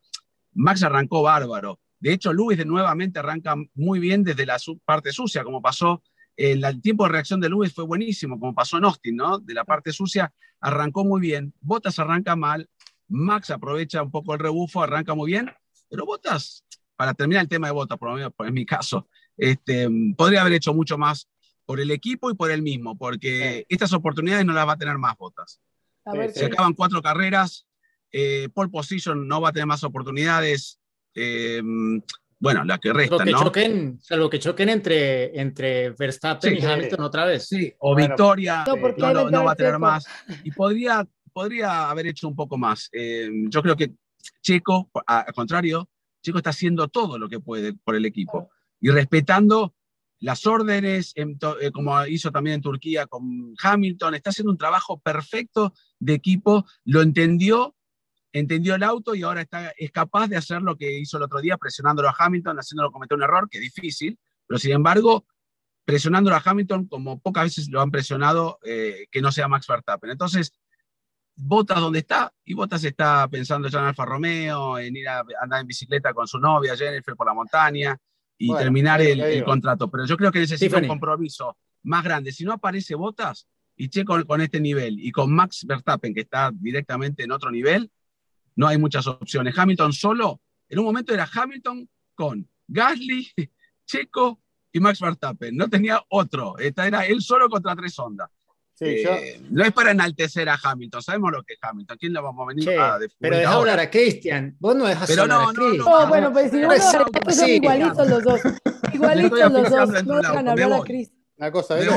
Max arrancó bárbaro. De hecho, Luis de nuevamente arranca muy bien desde la parte sucia, como pasó. El, tiempo de reacción de Luis fue buenísimo, como pasó en Austin, ¿no? De la parte sucia arrancó muy bien. Botas arranca mal. Max aprovecha un poco el rebufo, arranca muy bien. Pero Botas, para terminar el tema de Botas, por lo menos en mi caso, este, podría haber hecho mucho más por el equipo y por él mismo, porque estas oportunidades no las va a tener más botas. Se acaban cuatro carreras, eh, pole position no va a tener más oportunidades. Eh, bueno, la que resta, salvo que ¿no? Choquen, salvo que choquen entre, entre Verstappen y Hamilton otra vez. Sí, o Victoria no, no, va a tener más. Y podría, podría haber hecho un poco más. Eh, yo creo que Checo, al contrario, Checo está haciendo todo lo que puede por el equipo y respetando las órdenes, eh, como hizo también en Turquía con Hamilton, está haciendo un trabajo perfecto de equipo, lo entendió, entendió el auto y ahora está, es capaz de hacer lo que hizo el otro día, presionándolo a Hamilton, haciéndolo cometer un error, que es difícil, pero sin embargo, presionándolo a Hamilton como pocas veces lo han presionado eh, que no sea Max Verstappen. Entonces, Botas donde está, y Botas está pensando ya en Alfa Romeo, en ir a andar en bicicleta con su novia Jennifer por la montaña y terminar el, contrato. Pero yo creo que necesita un compromiso más grande. Si no aparece Botas y Checo con este nivel y con Max Verstappen, que está directamente en otro nivel, no hay muchas opciones. Hamilton solo, en un momento era Hamilton con Gasly, Checo y Max Verstappen. No tenía otro. Esta era él solo contra tres ondas. Eh, no es para enaltecer a Hamilton, sabemos lo que es Hamilton. ¿Quién lo vamos a venir a defender? Pero deja hablar a Christian. Vos no dejas hablar a Christian. No, bueno, pues si no, pues son igualitos los dos. Igualitos los dos. No dejan hablar a Christian. Una cosa de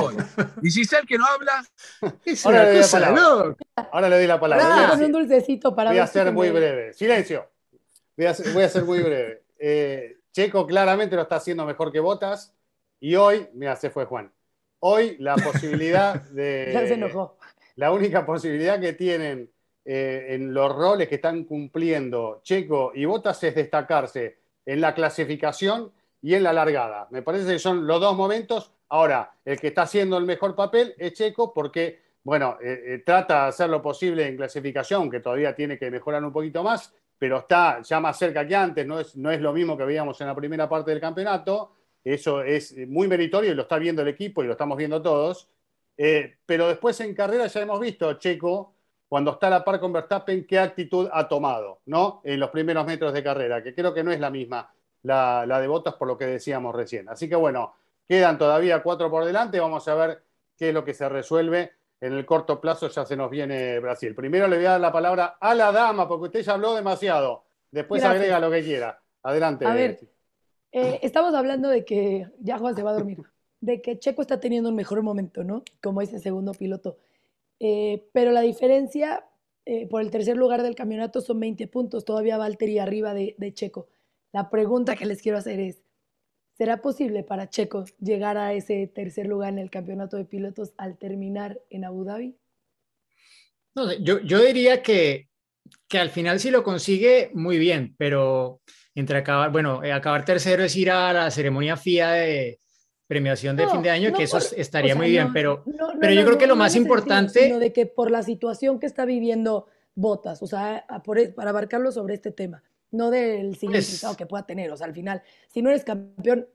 Y si es el que no habla. Ahora le, doy la palabra. Ahora le doy la palabra. con un dulcecito para Voy a ser muy breve. Silencio. Voy a ser, voy a ser muy breve. Eh, Checo claramente lo está haciendo mejor que Botas. Y hoy, mira, se fue Juan. Hoy la posibilidad de... ya se enojó. La única posibilidad que tienen eh, en los roles que están cumpliendo Checo y Botas es destacarse en la clasificación y en la largada. Me parece que son los dos momentos. Ahora, el que está haciendo el mejor papel es Checo porque, bueno, eh, eh, trata de hacer lo posible en clasificación, que todavía tiene que mejorar un poquito más, pero está ya más cerca que antes, no es, no es lo mismo que veíamos en la primera parte del campeonato. Eso es muy meritorio y lo está viendo el equipo y lo estamos viendo todos. Eh, pero después en carrera ya hemos visto Checo, cuando está a la par con Verstappen, qué actitud ha tomado, ¿no? En los primeros metros de carrera, que creo que no es la misma la, de Botas por lo que decíamos recién. Así que bueno, quedan todavía cuatro por delante. Vamos a ver qué es lo que se resuelve. En el corto plazo ya se nos viene Brasil. Primero le voy a dar la palabra a la dama, porque usted ya habló demasiado. Después agrega lo que quiera. Adelante. A ver, eh, estamos hablando de que ya Juan se va a dormir, de que Checo está teniendo un mejor momento, ¿no? Como ese segundo piloto. Eh, pero la diferencia eh, por el tercer lugar del campeonato son 20 puntos, todavía Valtteri arriba de, Checo. La pregunta que les quiero hacer es, ¿será posible para Checo llegar a ese tercer lugar en el campeonato de pilotos al terminar en Abu Dhabi? Yo, yo diría que, que al final si lo consigue, muy bien, pero entre acabar, bueno, eh, acabar tercero es ir a la ceremonia FIA de premiación de fin de año, que eso estaría muy bien, pero, pero yo creo que lo más importante... Sino de que por la situación que está viviendo Botas, o sea, e, para abarcarlo sobre este tema, no del pues significado que pueda tener, o sea, al final, si no eres campeón,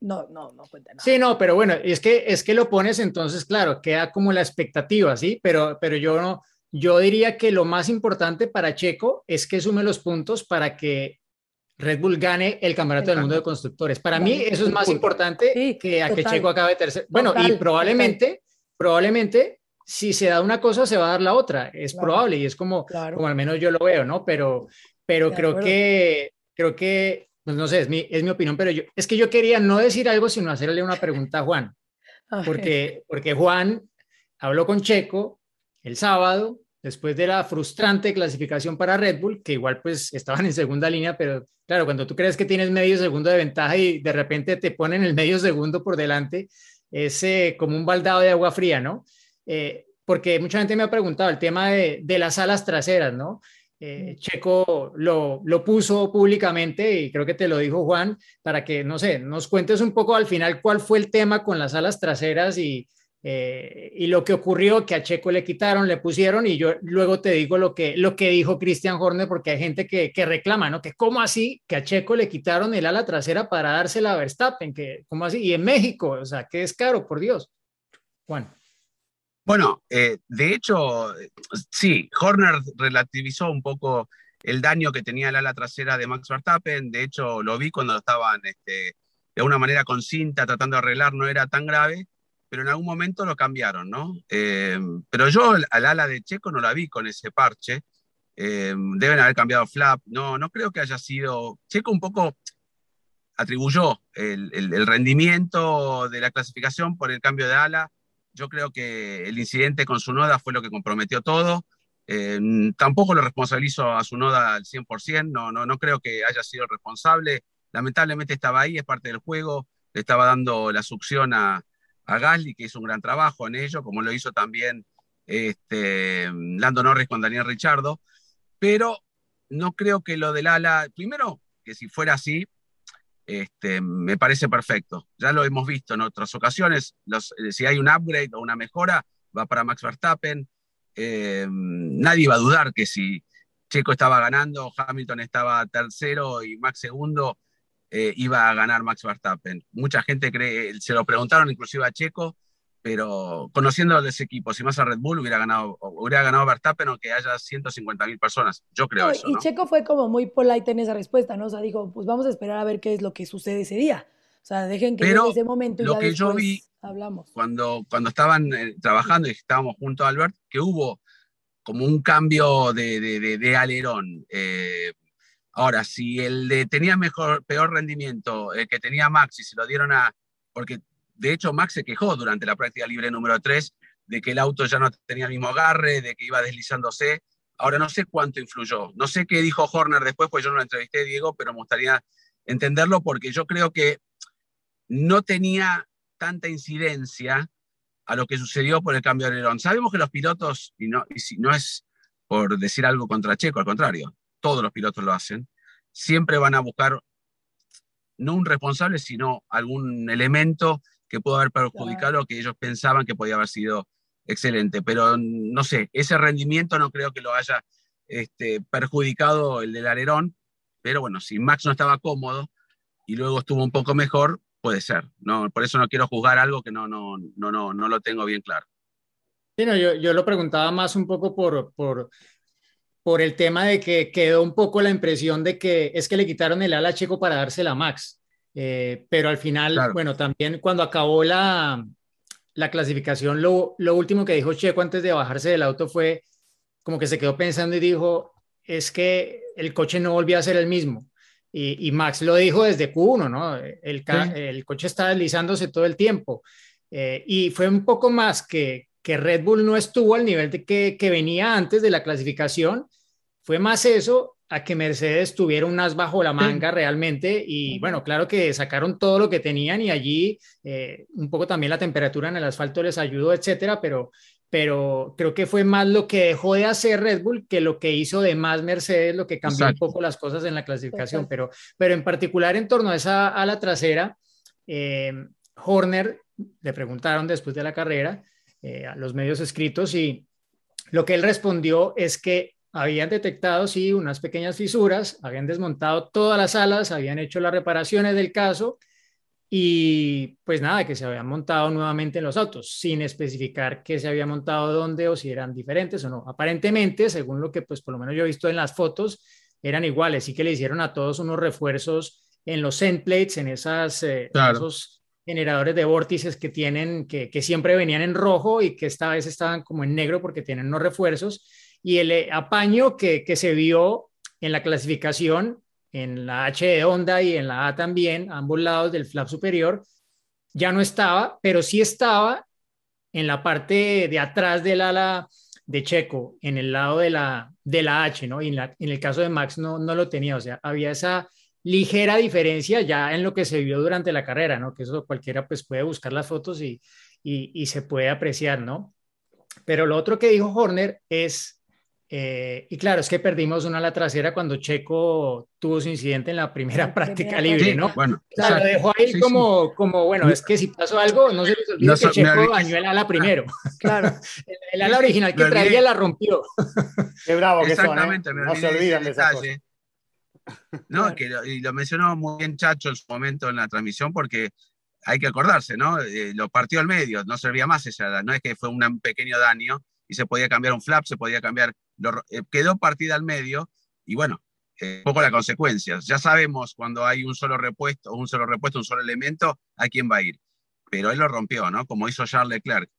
no, no, no cuenta nada. Sí, no, pero bueno, es que, es que lo pones entonces, claro, queda como la expectativa, ¿sí? Pero, pero yo no, yo diría que lo más importante para Checo es que sume los puntos para que Red Bull gane el campeonato del mundo de constructores. Para mí eso es más importante que a que Checo acabe tercero. Bueno, y probablemente, probablemente, si se da una cosa, se va a dar la otra. Es probable y es como, como al menos yo lo veo, ¿no? Pero, pero creo que, creo que, pues no sé, es mi, es mi opinión, pero yo, es que yo quería no decir algo, sino hacerle una pregunta a Juan. Porque, porque Juan habló con Checo el sábado después de la frustrante clasificación para Red Bull, que igual pues estaban en segunda línea, pero claro, cuando tú crees que tienes medio segundo de ventaja y de repente te ponen el medio segundo por delante, es eh, como un baldado de agua fría, ¿no? Eh, porque mucha gente me ha preguntado el tema de, de las alas traseras, ¿no? Eh, Checo lo, lo, puso públicamente y creo que te lo dijo Juan, para que, no sé, nos cuentes un poco al final cuál fue el tema con las alas traseras y, eh, y lo que ocurrió, que a Checo le quitaron, le pusieron, y yo luego te digo lo que, lo que dijo Christian Horner, porque hay gente que, reclama, ¿no? Que cómo así que a Checo le quitaron el ala trasera para dársela a Verstappen, que cómo así, y en México, o sea, que es caro, por Dios. Juan. Bueno, eh, de hecho, sí, Horner relativizó un poco el daño que tenía el ala trasera de Max Verstappen, de hecho lo vi cuando lo estaban este, de alguna manera con cinta tratando de arreglar, no era tan grave, pero en algún momento lo cambiaron, ¿no? Eh, pero yo al ala de Checo no la vi con ese parche. Eh, deben haber cambiado flap. No, no creo que haya sido. Checo un poco atribuyó el, rendimiento de la clasificación por el cambio de ala. Yo creo que el incidente con su noda fue lo que comprometió todo. Eh, tampoco lo responsabilizo a su noda al 100%, no, no, no creo que haya sido responsable. Lamentablemente estaba ahí, es parte del juego, le estaba dando la succión a, a Gasly, que hizo un gran trabajo en ello, como lo hizo también este, Lando Norris con Daniel Richardo, pero no creo que lo del ala, primero, que si fuera así, este, me parece perfecto. Ya lo hemos visto en otras ocasiones, eh, si hay un upgrade o una mejora, va para Max Verstappen. Eh, nadie va a dudar que si Checo estaba ganando, Hamilton estaba tercero y Max segundo, eh, iba a ganar Max Verstappen. Mucha gente cree, se lo preguntaron inclusive a Checo, pero conociendo a ese equipo, si más a Red Bull hubiera ganado, hubiera ganado Verstappen aunque haya 150 mil personas. Yo creo eso. Y Checo fue como muy polite en esa respuesta, ¿no? O sea, dijo, pues vamos a esperar a ver qué es lo que sucede ese día. O sea, dejen que pero en ese momento lo ya que yo vi hablamos. Cuando, cuando estaban eh, trabajando y estábamos junto a Albert, que hubo como un cambio de, de, de, de alerón. Eh, ahora, si el de tenía mejor, peor rendimiento, el que tenía Max, y se lo dieron a. Porque de hecho, Max se quejó durante la práctica libre número 3 de que el auto ya no tenía el mismo agarre, de que iba deslizándose. Ahora no sé cuánto influyó. No sé qué dijo Horner después, pues yo no lo entrevisté, Diego, pero me gustaría entenderlo porque yo creo que no tenía tanta incidencia a lo que sucedió por el cambio de alerón. Sabemos que los pilotos, y no, y si no es por decir algo contra Checo, al contrario, todos los pilotos lo hacen, siempre van a buscar no un responsable, sino algún elemento que pudo haber perjudicado lo que ellos pensaban que podía haber sido excelente. Pero no sé, ese rendimiento no creo que lo haya este, perjudicado el del alerón. Pero bueno, si Max no estaba cómodo y luego estuvo un poco mejor, puede ser. No, por eso no quiero juzgar algo que no, no, no, no, no lo tengo bien claro. Sí, no, yo, yo lo preguntaba más un poco por, por, por el tema de que quedó un poco la impresión de que es que le quitaron el ala a Checo para dársela a Max. Eh, pero al final, claro. bueno, también cuando acabó la, la clasificación, lo, lo, último que dijo Checo antes de bajarse del auto fue como que se quedó pensando y dijo, es que el coche no volvió a ser el mismo. Y, y Max lo dijo desde Q1, ¿no? El, sí. el coche está deslizándose todo el tiempo. Eh, y fue un poco más que, que Red Bull no estuvo al nivel de que, que venía antes de la clasificación. Fue más eso a que Mercedes tuviera un as bajo la manga sí. realmente y bueno, claro que sacaron todo lo que tenían y allí eh, un poco también la temperatura en el asfalto les ayudó, etcétera, pero, pero creo que fue más lo que dejó de hacer Red Bull que lo que hizo de más Mercedes, lo que cambió Exacto. un poco las cosas en la clasificación, pero, pero en particular en torno a esa ala trasera, eh, Horner le preguntaron después de la carrera eh, a los medios escritos y lo que él respondió es que habían detectado, sí, unas pequeñas fisuras, habían desmontado todas las alas, habían hecho las reparaciones del caso y pues nada, que se habían montado nuevamente en los autos, sin especificar qué se había montado dónde o si eran diferentes o no. Aparentemente, según lo que pues por lo menos yo he visto en las fotos, eran iguales, sí que le hicieron a todos unos refuerzos en los end plates, en esas, eh, claro. esos generadores de vórtices que tienen, que, siempre venían en rojo y que esta vez estaban como en negro porque tienen unos refuerzos y el eh, apaño que, que, se vio en la clasificación, en la H de Honda y en la A también, a ambos lados del flap superior, ya no estaba, pero sí estaba en la parte de atrás del ala de Checo, en el lado de la, de la H, ¿no? Y en, en el caso de Max no, no lo tenía, o sea, había esa ligera diferencia ya en lo que se vio durante la carrera, ¿no? Que eso cualquiera pues puede buscar las fotos y, y, y se puede apreciar, ¿no? Pero lo otro que dijo Horner es eh, y claro, es que perdimos una a la trasera cuando Checo tuvo su incidente en la primera sí, práctica libre, sí, ¿no? Bueno, o sea, lo dejó ahí sí, como, como, bueno, es que si pasó algo, no se les olvide no, que Checo bañó el ala primero. Claro. el, el, ala original que traía la rompió. Qué bravo que Exactamente, son, ¿eh? No se olvidan de esa cosa. No, claro. que lo, y lo mencionó muy bien Chacho en su momento en la transmisión porque hay que acordarse, ¿no? Eh, lo partió al medio, no servía más esa ala, no es que fue un pequeño daño y se podía cambiar un flap, se podía cambiar lo, eh, quedó partida al medio y bueno, eh, un poco las consecuencias. Ya sabemos cuando hay un solo repuesto, un solo repuesto, un solo elemento, a quién va a ir. Pero él lo rompió, ¿no? Como hizo Charles Leclerc.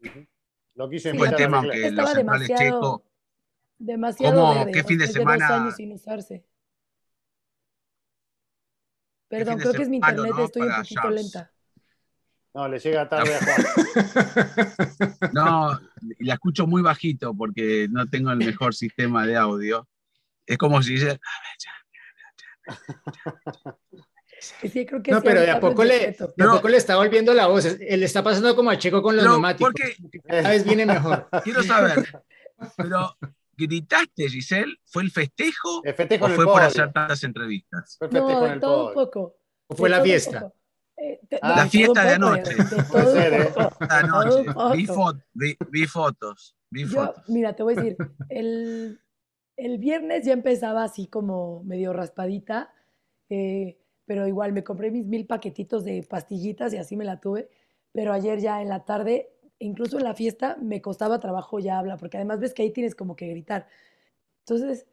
Uh -huh. Lo quiso sí, el tema, aunque los centrales checos. Demasiado ¿Cómo, verde, ¿Qué fin de semana? De años sin usarse. Perdón, creo que es mi internet, ¿no? estoy Para un poquito Charles. lenta. No, le llega tarde a Juan. no, la escucho muy bajito porque no tengo el mejor sistema de audio. Es como si dice. Sí, creo que No, sí, pero de a poco, le, de a No. poco le está volviendo la voz. Eh, Le está pasando como a Checo con los No, neumáticos. porque Cada vez viene mejor. quiero saber, pero ¿gritaste, Giselle? ¿Fue el festejo El festejo o en el fue por hacer tantas entrevistas? Fue el festejo No, en el todo un poco. ¿O fue de la fiesta? Eh, de- Ah. La fiesta de anoche. Vi, fo- vi- vi fotos, vi Yo, fotos. mira, te voy a decir, el, el viernes ya empezaba así como medio raspadita, eh, pero igual me compré mis mil paquetitos de pastillitas y así me la tuve, pero ayer ya en la tarde, incluso en la fiesta, me costaba trabajo ya hablar, porque además ves que ahí tienes como que gritar. Entonces,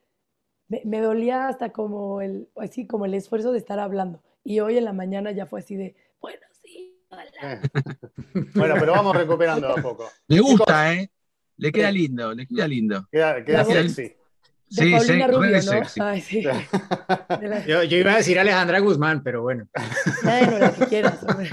me, me dolía hasta como el, así como el esfuerzo de estar hablando. Y hoy en la mañana ya fue así de, bueno, sí, hola. Eh. Bueno, pero vamos recuperando a poco. Le gusta, ¿eh? Le queda lindo, le queda lindo. Queda, queda sexy. De Sí, Paulina sí, Rubio, ¿no? sexy. Ay, sí. De la- Yo, yo iba a decir Alejandra Guzmán, pero bueno. Bueno, la que quieras, hombre.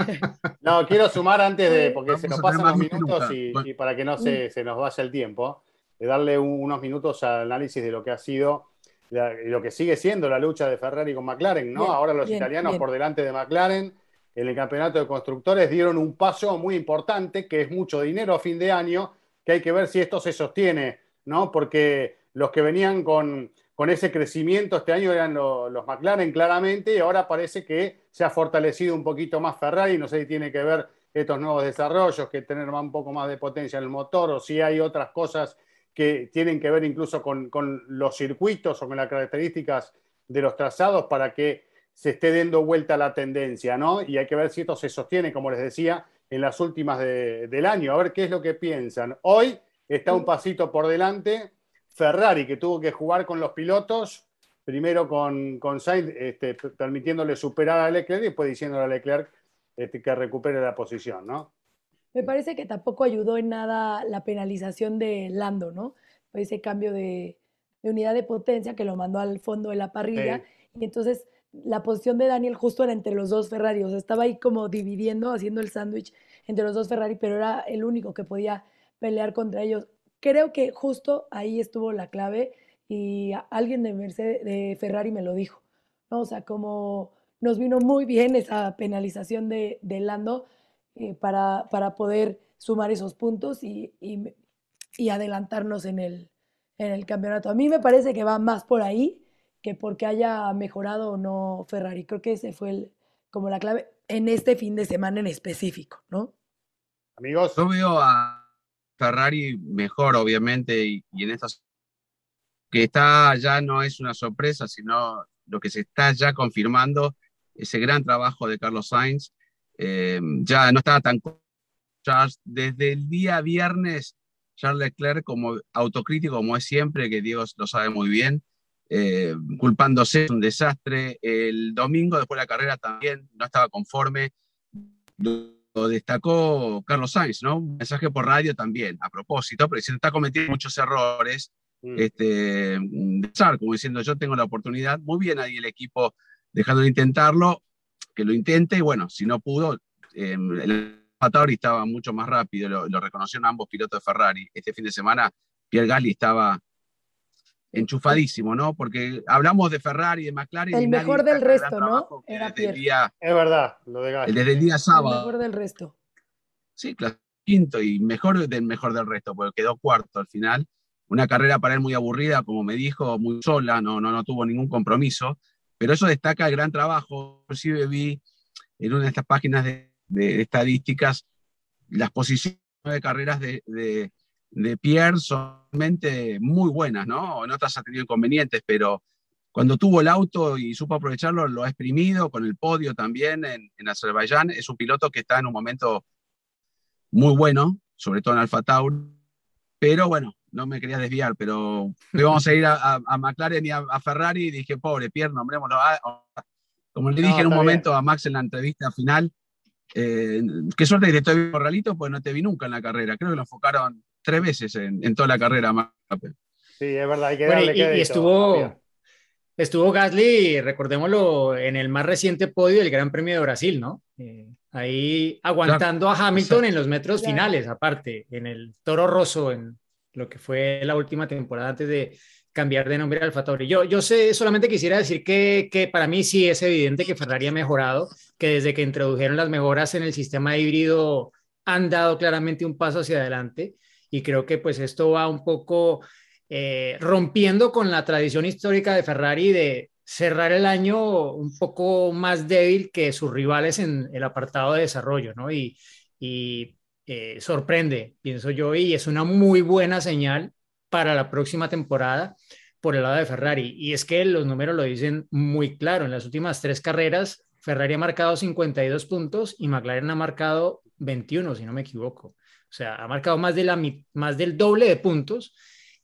No, quiero sumar antes de, porque Vamos se nos pasan los minutos nunca. y, Bueno. y para que no se, se nos vaya el tiempo, de darle un- unos minutos al análisis de lo que ha sido la- y lo que sigue siendo la lucha de Ferrari con McLaren, ¿no? Bien, Ahora los bien, italianos bien. por delante de McLaren en el campeonato de constructores dieron un paso muy importante, que es mucho dinero a fin de año, que hay que ver si esto se sostiene, ¿no? Porque los que venían con, con ese crecimiento este año eran lo- los McLaren claramente y ahora parece que se ha fortalecido un poquito más Ferrari, no sé si tiene que ver estos nuevos desarrollos, que tener un poco más de potencia en el motor o si hay otras cosas que tienen que ver incluso con, con los circuitos o con las características de los trazados para que se esté dando vuelta la tendencia, ¿no? Y hay que ver si esto se sostiene, como les decía, en las últimas de- del año, a ver qué es lo que piensan. Hoy está un pasito por delante Ferrari, que tuvo que jugar con los pilotos, primero con, con Sainz, este, permitiéndole superar a Leclerc y después diciéndole a Leclerc este, que recupere la posición, ¿no? Me parece que tampoco ayudó en nada la penalización de Lando, ¿no? Ese cambio de, de unidad de potencia que lo mandó al fondo de la parrilla. Y entonces la posición de Daniel justo era entre los dos Ferrari. O sea, estaba ahí como dividiendo, haciendo el sándwich entre los dos Ferrari, pero era el único que podía pelear contra ellos. Creo que justo ahí estuvo la clave y alguien de, Mercedes, de Ferrari me lo dijo. ¿no? O sea, como nos vino muy bien esa penalización de, de Lando eh, para, para poder sumar esos puntos y, y- y adelantarnos en el, en el campeonato. A mí me parece que va más por ahí que porque haya mejorado o no Ferrari. Creo que ese fue el, como la clave en este fin de semana en específico, ¿no? Amigos, Yo veo a Ferrari mejor, obviamente, y, y en estas que está ya no es una sorpresa, sino lo que se está ya confirmando, ese gran trabajo de Carlos Sainz. eh, ya no estaba tan Charles, desde el día viernes, Charles Leclerc como autocrítico, como es siempre, que Dios lo sabe muy bien, eh, culpándose, es un desastre. El domingo, después de la carrera, también no estaba conforme. Destacó Carlos Sainz, ¿no? Un mensaje por radio también, a propósito, pero diciendo está cometiendo muchos errores. mm, Este, de usar, como diciendo, yo tengo la oportunidad, muy bien ahí el equipo dejando de intentarlo, que lo intente, y bueno, si no pudo, eh, el Tauri estaba mucho más rápido, lo, lo reconocieron ambos pilotos de Ferrari. Este fin de semana, Pierre Gasly estaba enchufadísimo, ¿no? Porque hablamos de Ferrari, de McLaren. El y nadie mejor del el resto, ¿no? Era desde el Pierre. día, es verdad, lo de Gasly. desde el día El sábado. mejor del resto. Sí, claro, quinto y mejor del mejor del resto, porque quedó cuarto al final. Una carrera para él muy aburrida, como me dijo, muy sola, no, no, no tuvo ningún compromiso, pero eso destaca el gran trabajo. Inclusive vi en una de estas páginas de, de estadísticas las posiciones de carreras de, de, de Pierre son realmente muy buenas, ¿no? En otras ha tenido inconvenientes, pero cuando tuvo el auto y supo aprovecharlo, lo ha exprimido con el podio también en, en Azerbaiyán. Es un piloto que está en un momento muy bueno, sobre todo en Alfa Tauri. Pero bueno, no me quería desviar, pero íbamos a ir a, a- a McLaren y a, a Ferrari y dije, pobre Pierre, nombrémoslo. Ah. Como le No, dije en un momento a Max en la entrevista final, eh, qué suerte que te estoy viendo Ralito, pues no te vi nunca en la carrera. Creo que lo enfocaron tres veces en, en toda la carrera. Max. Sí, es verdad, hay que Bueno, darle y, y crédito a estuvo, estuvo Gasly, recordémoslo, en el más reciente podio del Gran Premio de Brasil, ¿no? Eh, ahí aguantando a Hamilton en los metros finales, aparte, en el Toro Rosso, en lo que fue la última temporada antes de cambiar de nombre a Alfa Tauri. Yo, yo sé, solamente quisiera decir que, que para mí sí es evidente que Ferrari ha mejorado, que desde que introdujeron las mejoras en el sistema híbrido han dado claramente un paso hacia adelante y creo que pues esto va un poco eh, rompiendo con la tradición histórica de Ferrari de cerrar el año un poco más débil que sus rivales en el apartado de desarrollo, ¿no? Y, y eh, sorprende, pienso yo, y es una muy buena señal para la próxima temporada por el lado de Ferrari. Y es que los números lo dicen muy claro. En las últimas tres carreras, Ferrari ha marcado 52 puntos y McLaren ha marcado 21, si no me equivoco. O sea, ha marcado más, de la, más del doble de puntos.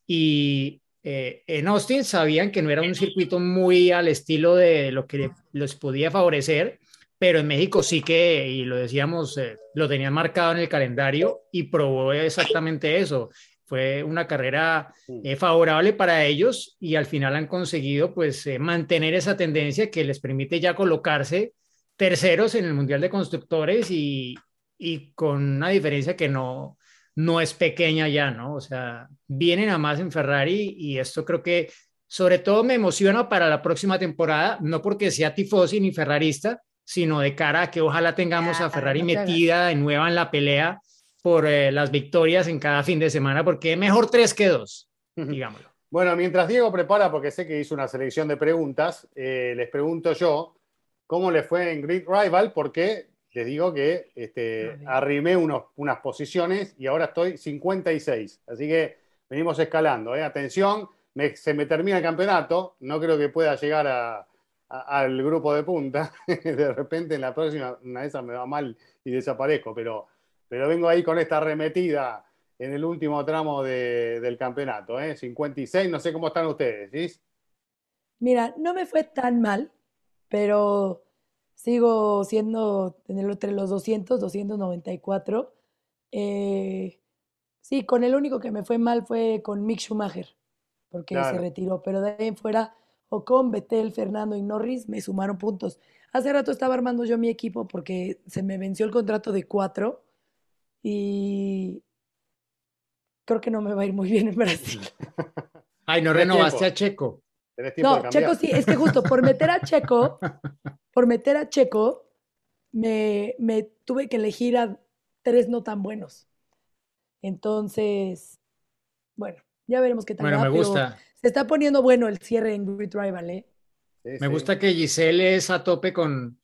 Y eh, en Austin sabían que no era un circuito muy al estilo de lo que les podía favorecer, pero en México sí que, y lo decíamos, eh, lo tenían marcado en el calendario y probó exactamente eso. Fue una carrera eh, favorable para ellos y al final han conseguido pues mantener esa tendencia que les permite ya colocarse terceros en el Mundial de Constructores y, y con una diferencia que no, no es pequeña ya, ¿no? O sea, vienen a más en Ferrari y esto creo que sobre todo me emociona para la próxima temporada, no porque sea tifosi ni ferrarista, sino de cara a que ojalá tengamos a Ferrari metida de nueva en la pelea por eh, las victorias en cada fin de semana, porque mejor tres que dos, digámoslo. Bueno, mientras Diego prepara, porque sé que hizo una selección de preguntas, eh, les pregunto yo, ¿cómo le fue en Grid Rival? Porque les digo que este, arrimé unos, unas posiciones y ahora estoy 56. Así que venimos escalando. ¿eh? Atención, se me termina el campeonato. No creo que pueda llegar al grupo de punta. de repente en la próxima, una de esas me va mal y desaparezco. Pero, pero vengo ahí con esta arremetida en el último tramo del campeonato. ¿eh? 56, no sé cómo están ustedes. ¿sí? Mira, no me fue tan mal, pero sigo siendo entre los 200, 294. Eh, sí, con el único que me fue mal fue con Mick Schumacher, porque se retiró, pero de ahí en fuera, Ocon, Betel, Fernando y Norris me sumaron puntos. Hace rato estaba armando yo mi equipo porque se me venció el contrato de cuatro y creo que no me va a ir muy bien en Brasil. Ay, no renovaste a Checo. No, Checo sí, es que justo por meter a Checo, por meter a Checo, me, tuve que elegir a tres no tan buenos. Entonces, bueno, ya veremos qué tal. Bueno, me gusta. Se está poniendo bueno el cierre en Grid Rival, ¿eh? me gusta que Giselle es a tope con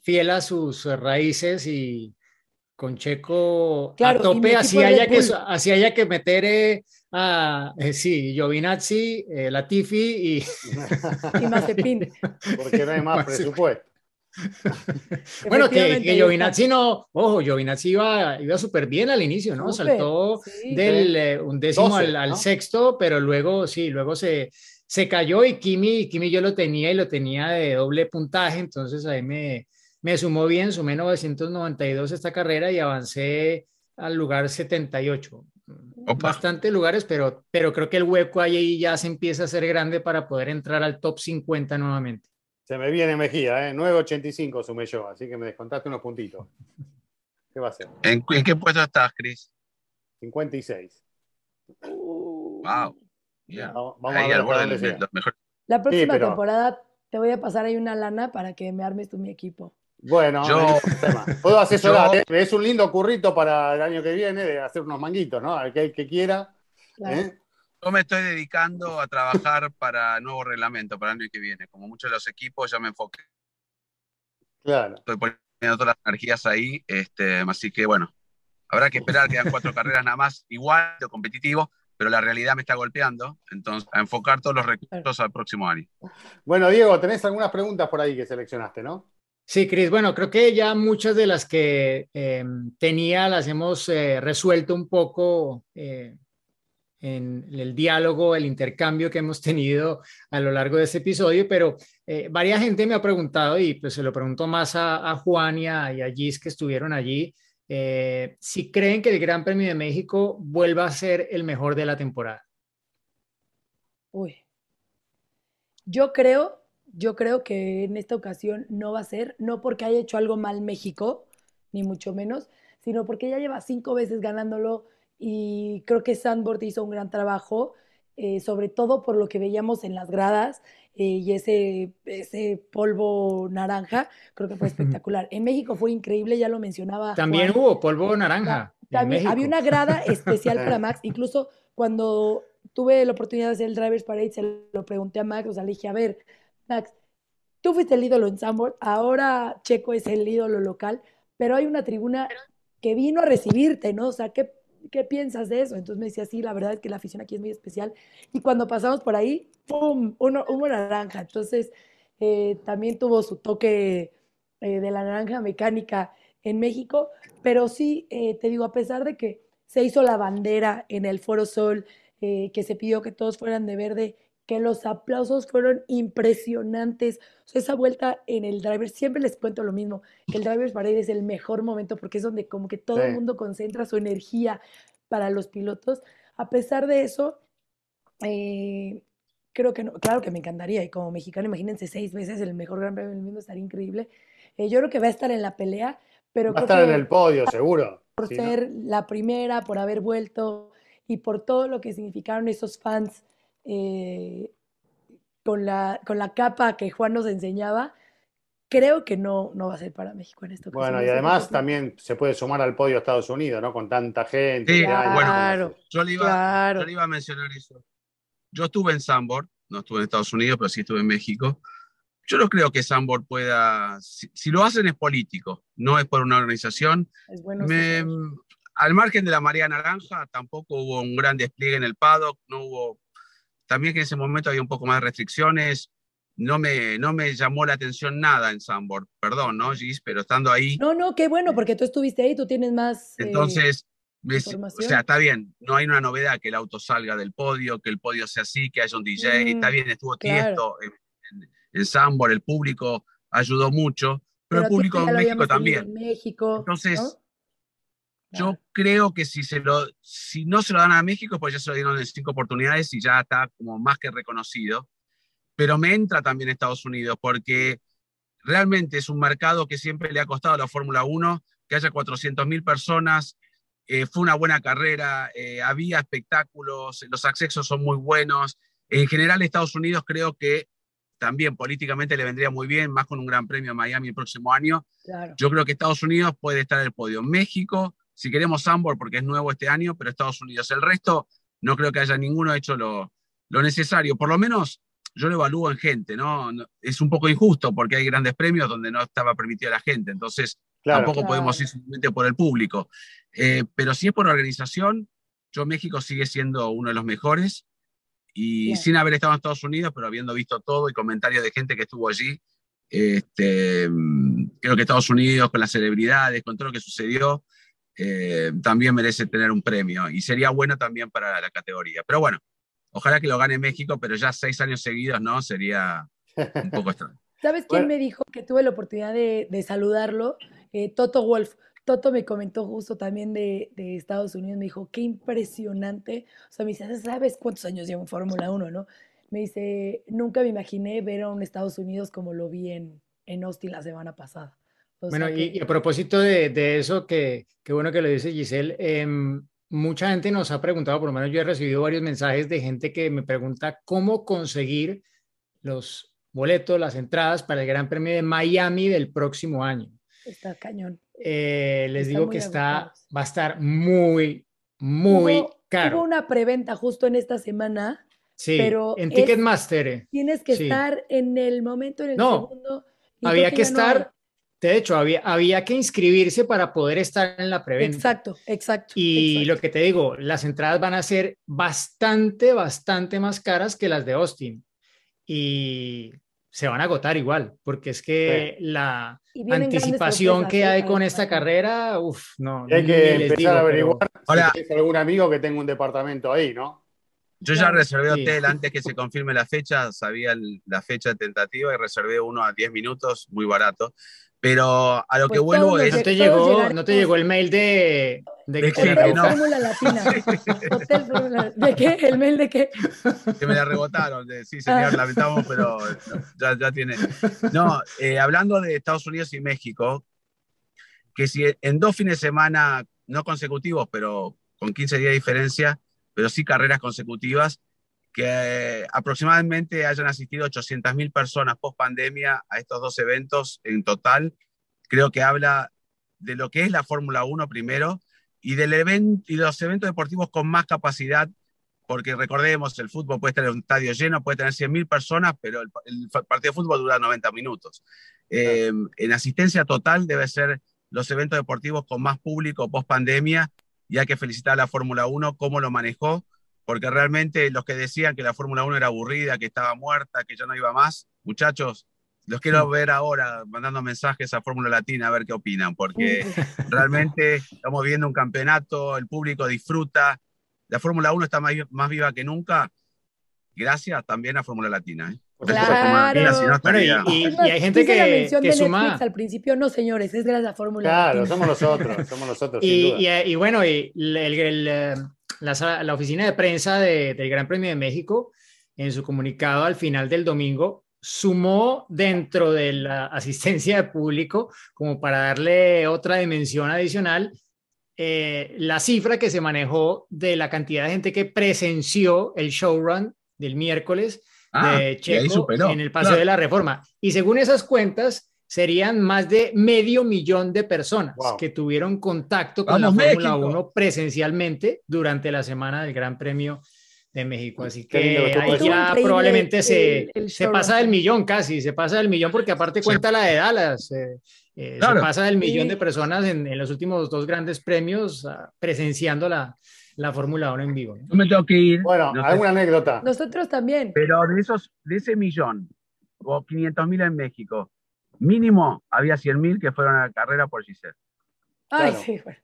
fiel a sus raíces y con Checo a tope, así haya, que, así haya que meter eh, a, eh, sí, Giovinazzi, eh, Latifi y... y Mazepin. Porque no hay más presupuesto. bueno, que, que Giovinazzi no, ojo, Giovinazzi iba, iba súper bien al inicio, ¿no? Saltó del eh, un décimo al, sexto, pero luego sí, luego se, se cayó y Kimi, Kimi yo lo tenía y lo tenía de doble puntaje, entonces ahí me, me sumó bien, sumé 992 esta carrera y avancé al lugar 78. Bastante lugares, pero, pero creo que el hueco ahí ya se empieza a ser grande para poder entrar al top 50 nuevamente. Se me viene Mejía, ¿eh? 9.85 sumé yo, así que me descontaste unos puntitos. ¿Qué va a ser? ¿En, qué puesto estás, Chris? 56. wow. Vamos, a ver La próxima temporada te voy a pasar ahí una lana para que me armes tú mi equipo. Bueno, yo, puedo asesorar. ¿eh? Es un lindo currito para el año que viene de hacer unos manguitos, ¿no? Al que, que quiera. ¿eh? Yo me estoy dedicando a trabajar para nuevo reglamento para el año que viene. Como muchos de los equipos, ya me enfoqué. Claro. Estoy poniendo todas las energías ahí. Este, así que bueno, habrá que esperar, quedan cuatro carreras nada más, igual, competitivo, pero la realidad me está golpeando. Entonces, a enfocar todos los recursos al próximo año. Bueno, Diego, tenés algunas preguntas por ahí que seleccionaste, ¿no? Sí, Cris, bueno, creo que ya muchas de las que eh, tenía las hemos eh, resuelto un poco eh, en el diálogo, el intercambio que hemos tenido a lo largo de este episodio, pero varias gente me ha preguntado, y pues se lo pregunto más a, Juan y a, y a, Gis que estuvieron allí, si creen que el Gran Premio de México vuelva a ser el mejor de la temporada. Uy, yo creo yo creo que en esta ocasión no va a ser, no porque haya hecho algo mal México, ni mucho menos, sino porque ya lleva cinco veces ganándolo y creo que Sandboard hizo un gran trabajo, eh, sobre todo por lo que veíamos en las gradas eh, y ese, ese polvo naranja, creo que fue espectacular. En México fue increíble, ya lo mencionaba. También hubo polvo naranja. También había una grada especial para Max, incluso cuando tuve la oportunidad de hacer el Drivers Parade, se lo pregunté a Max, o sea, le dije, a ver, Max, tú fuiste el ídolo en Sambor, ahora Checo es el ídolo local, pero hay una tribuna que vino a recibirte, ¿no? O sea, ¿qué, ¿qué piensas de eso? Entonces me decía, sí, la verdad es que la afición aquí es muy especial. Y cuando pasamos por ahí, ¡pum! Uno, humo naranja. Entonces, eh, también tuvo su toque eh, de la naranja mecánica en México, pero sí, eh, te digo, a pesar de que se hizo la bandera en el Foro Sol, que se pidió que todos fueran de verde, que los aplausos fueron impresionantes. O sea, esa vuelta en el driver, siempre les cuento lo mismo, que el driver's parade es el mejor momento porque es donde como que todo el mundo concentra su energía para los pilotos. A pesar de eso, eh, creo que no, claro que me encantaría, y como mexicano, imagínense seis veces el mejor gran premio del mundo, estaría increíble. Eh, yo creo que va a estar en la pelea, pero... Va a estar en el podio, seguro. Por ser la primera, por haber vuelto y por todo lo que significaron esos fans eh, con, la, con la capa que Juan nos enseñaba, creo que no, no va a ser para México en esto. Bueno, y además también se puede sumar al podio Estados Unidos, ¿no? Con tanta gente. Sí, bueno, yo le, iba, yo le iba a mencionar eso. Yo estuve en Sambor, no estuve en Estados Unidos, pero sí estuve en México. Yo no creo que Sambor pueda, si, lo hacen es político, no es por una organización. Es bueno al margen de la marea naranja, tampoco hubo un gran despliegue en el paddock, no hubo también que en ese momento había un poco más de restricciones. No me, no me llamó la atención nada en Sambor, perdón, ¿no, Gis? Pero estando ahí. No, no, qué bueno, porque tú estuviste ahí, tú tienes más. Eh, Entonces, o sea, está bien, no hay una novedad que el auto salga del podio, que el podio sea así, que haya un DJ, está mm, bien, estuvo claro. en, en, Sambor, el público ayudó mucho, pero, el público en México también. En México, Entonces, yo creo que si, se lo, si no se lo dan a México, pues ya se lo dieron en cinco oportunidades y ya está como más que reconocido. Pero me entra también Estados Unidos porque realmente es un mercado que siempre le ha costado a la Fórmula 1 que haya 400.000 personas. Eh, fue una buena carrera, eh, había espectáculos, los accesos son muy buenos. En general, Estados Unidos creo que también políticamente le vendría muy bien, más con un gran premio a Miami el próximo año. Yo creo que Estados Unidos puede estar en el podio. México, si queremos Sambor porque es nuevo este año, pero Estados Unidos. El resto, no creo que haya ninguno hecho lo, lo necesario. Por lo menos yo lo evalúo en gente, ¿no? Es un poco injusto porque hay grandes premios donde no estaba permitida la gente, entonces tampoco podemos ir simplemente por el público. Eh, pero si es por organización, yo México sigue siendo uno de los mejores y sin haber estado en Estados Unidos, pero habiendo visto todo y comentarios de gente que estuvo allí, este, mm, creo que Estados Unidos con las celebridades, con todo lo que sucedió, eh, también merece tener un premio y sería bueno también para la categoría. Pero bueno, ojalá que lo gane México, pero ya seis años seguidos, ¿no? Sería un poco extraño. ¿Sabes quién me dijo que tuve la oportunidad de, saludarlo? Eh, Toto Wolf. Toto me comentó justo también de, Estados Unidos, me dijo, qué impresionante. O sea, me dice, ¿sabes cuántos años llevo en Fórmula 1, no? Me dice, nunca me imaginé ver a un Estados Unidos como lo vi en, en Austin la semana pasada bueno, y, a propósito de, eso, que, bueno que lo dice Giselle, em, mucha gente nos ha preguntado, por lo menos yo he recibido varios mensajes de gente que me pregunta cómo conseguir los boletos, las entradas para el Gran Premio de Miami del próximo año. Está cañón. Eh, les digo que está, va a estar muy, muy caro. Hubo una preventa justo en esta semana. Sí, pero en Ticketmaster. Tienes que estar en el momento, en el no, segundo. Había que estar de hecho, había, había que inscribirse para poder estar en la preventa. Exacto, exacto. Y lo que te digo, las entradas van a ser bastante, bastante más caras que las de Austin. Y se van a agotar igual, porque es que la anticipación que hay con esta carrera, uff, no. Hay que empezar a averiguar si algún amigo que tenga un departamento ahí, ¿no? Yo ya reservé hotel antes que se confirme la fecha, sabía la fecha tentativa y reservé uno a 10 minutos, muy barato. Pero a lo que pues vuelvo es. No te, llegó, no te llegó el mail de. ¿De, ¿De qué? Fórmula Latina. ¿De qué? ¿El mail de qué? Que me la rebotaron. sí, señor, ah. lamentamos, pero ya, ya tiene. No, eh, hablando de Estados Unidos y México, que si en dos fines de semana, no consecutivos, pero con 15 días de diferencia, pero sí carreras consecutivas, que aproximadamente hayan asistido 800.000 personas post pandemia a estos dos eventos en total, creo que habla de lo que es la Fórmula 1 primero y, del evento, y los eventos deportivos con más capacidad, porque recordemos, el fútbol puede tener un estadio lleno, puede tener 100.000 personas, pero el, partido de fútbol dura 90 minutos. Eh, en asistencia total debe ser los eventos deportivos con más público post pandemia y hay que felicitar a la Fórmula 1 cómo lo manejó, porque realmente los que decían que la Fórmula 1 era aburrida, que estaba muerta, que ya no iba más, muchachos, los quiero ver ahora mandando mensajes a Fórmula Latina a ver qué opinan, porque realmente estamos viendo un campeonato, el público disfruta, la Fórmula 1 está más, más, viva que nunca, gracias también a Fórmula Latina. ¿eh? Claro. y, hay gente que, que suma... al principio, no señores, es gracias a Fórmula Claro, somos nosotros, somos nosotros. y, bueno, y eh, la, la, oficina de prensa del Gran Premio de México, en su comunicado al final del domingo, sumó dentro de la asistencia de público, como para darle otra dimensión adicional, eh, la cifra que se manejó de la cantidad de gente que presenció el showrun del miércoles Ah, de Checo en el paseo de la reforma. Y según esas cuentas, serían más de medio millón de personas que tuvieron contacto con la Fórmula 1 presencialmente durante la semana del Gran Premio de México. Así que ahí ya probablemente se, se pasa del millón casi, se pasa del millón porque aparte cuenta la de Dallas. Eh, eh, se pasa del millón de personas en, en, los últimos dos grandes premios uh, presenciando la, la Fórmula 1 en vivo. ¿no? me tengo que ir. Bueno, alguna anécdota. Nosotros también. Pero de esos, de ese millón, o 500 mil en México, mínimo había 100 mil que fueron a la carrera por Giselle. Ay, sí, bueno.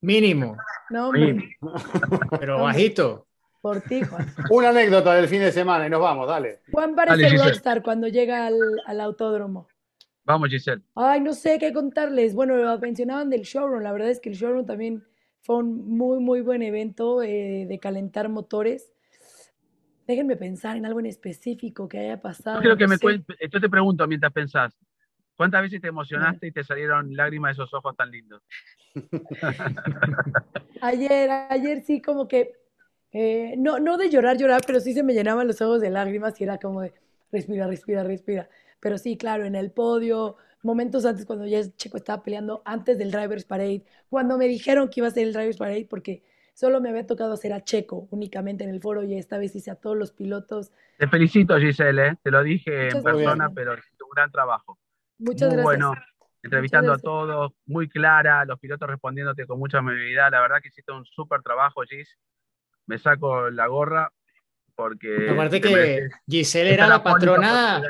Mínimo. No, Mínimo. Pero bajito. Por ti, Juan. Una anécdota del fin de semana y nos vamos, dale. Juan parece rockstar cuando llega al, al, autódromo. Vamos, Giselle. Ay, no sé qué contarles. Bueno, lo mencionaban del showroom. La verdad es que el showroom también fue un muy, muy buen evento eh, de calentar motores. Déjenme pensar en algo en específico que haya pasado. Yo, que me yo te pregunto mientras pensás, ¿cuántas veces te emocionaste y te salieron lágrimas de esos ojos tan lindos? ayer, ayer sí como que, eh, no, no de llorar, llorar, pero sí se me llenaban los ojos de lágrimas y era como de respira, respira, respira. Pero sí, claro, en el podio, momentos antes cuando ya Checo estaba peleando, antes del Drivers Parade, cuando me dijeron que iba a ser el Drivers Parade, porque solo me había tocado hacer a Checo únicamente en el foro y esta vez hice a todos los pilotos. Te felicito, Giselle, ¿eh? te lo dije en persona, pero hiciste un gran trabajo. Muchas muy gracias. bueno, entrevistando a todos, muy clara, los pilotos respondiéndote con mucha amabilidad. La verdad que hiciste un súper trabajo, Gis. Me saco la gorra, porque... Aparte que Giselle era la patrona,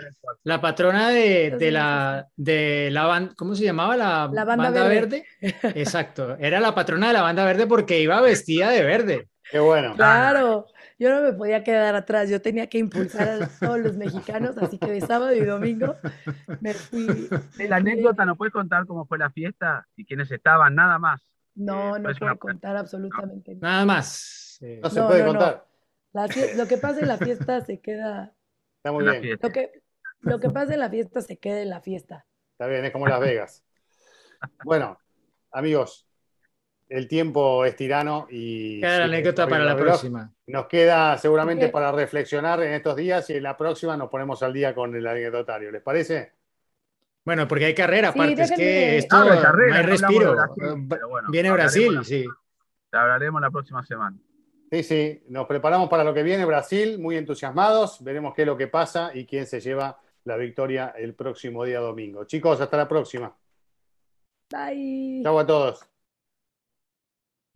la patrona de, de la, de la banda, ¿cómo se llamaba? La, banda, verde. Exacto, era la patrona de la banda verde porque iba vestida de verde. Qué bueno. Claro, yo no me podía quedar atrás, yo tenía que impulsar a todos los mexicanos, así que de sábado y domingo me fui. La anécdota, ¿no puedes contar cómo fue la fiesta y quiénes estaban? Nada más. No, eh, no puedo contar absolutamente nada. más. No se puede contar lo que pasa en la fiesta se queda. Está muy bien. Lo que, lo que pasa en la fiesta se queda en la fiesta. Está bien, es como Las Vegas. Bueno, amigos, el tiempo es tirano y. Queda la anécdota para la próxima. Nos queda seguramente para reflexionar en estos días y en la próxima nos ponemos al día con el anecdotario. ¿Les parece? Bueno, porque hay carrera, aparte es que esto ah, no hay respiro. Viene Brasil, sí. hablaremos la próxima semana. Sí, sí, nos preparamos para lo que viene Brasil, muy entusiasmados, veremos qué es lo que pasa y quién se lleva la victoria el próximo día domingo. Chicos, hasta la próxima. Bye. Chau a todos.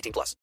18 plus.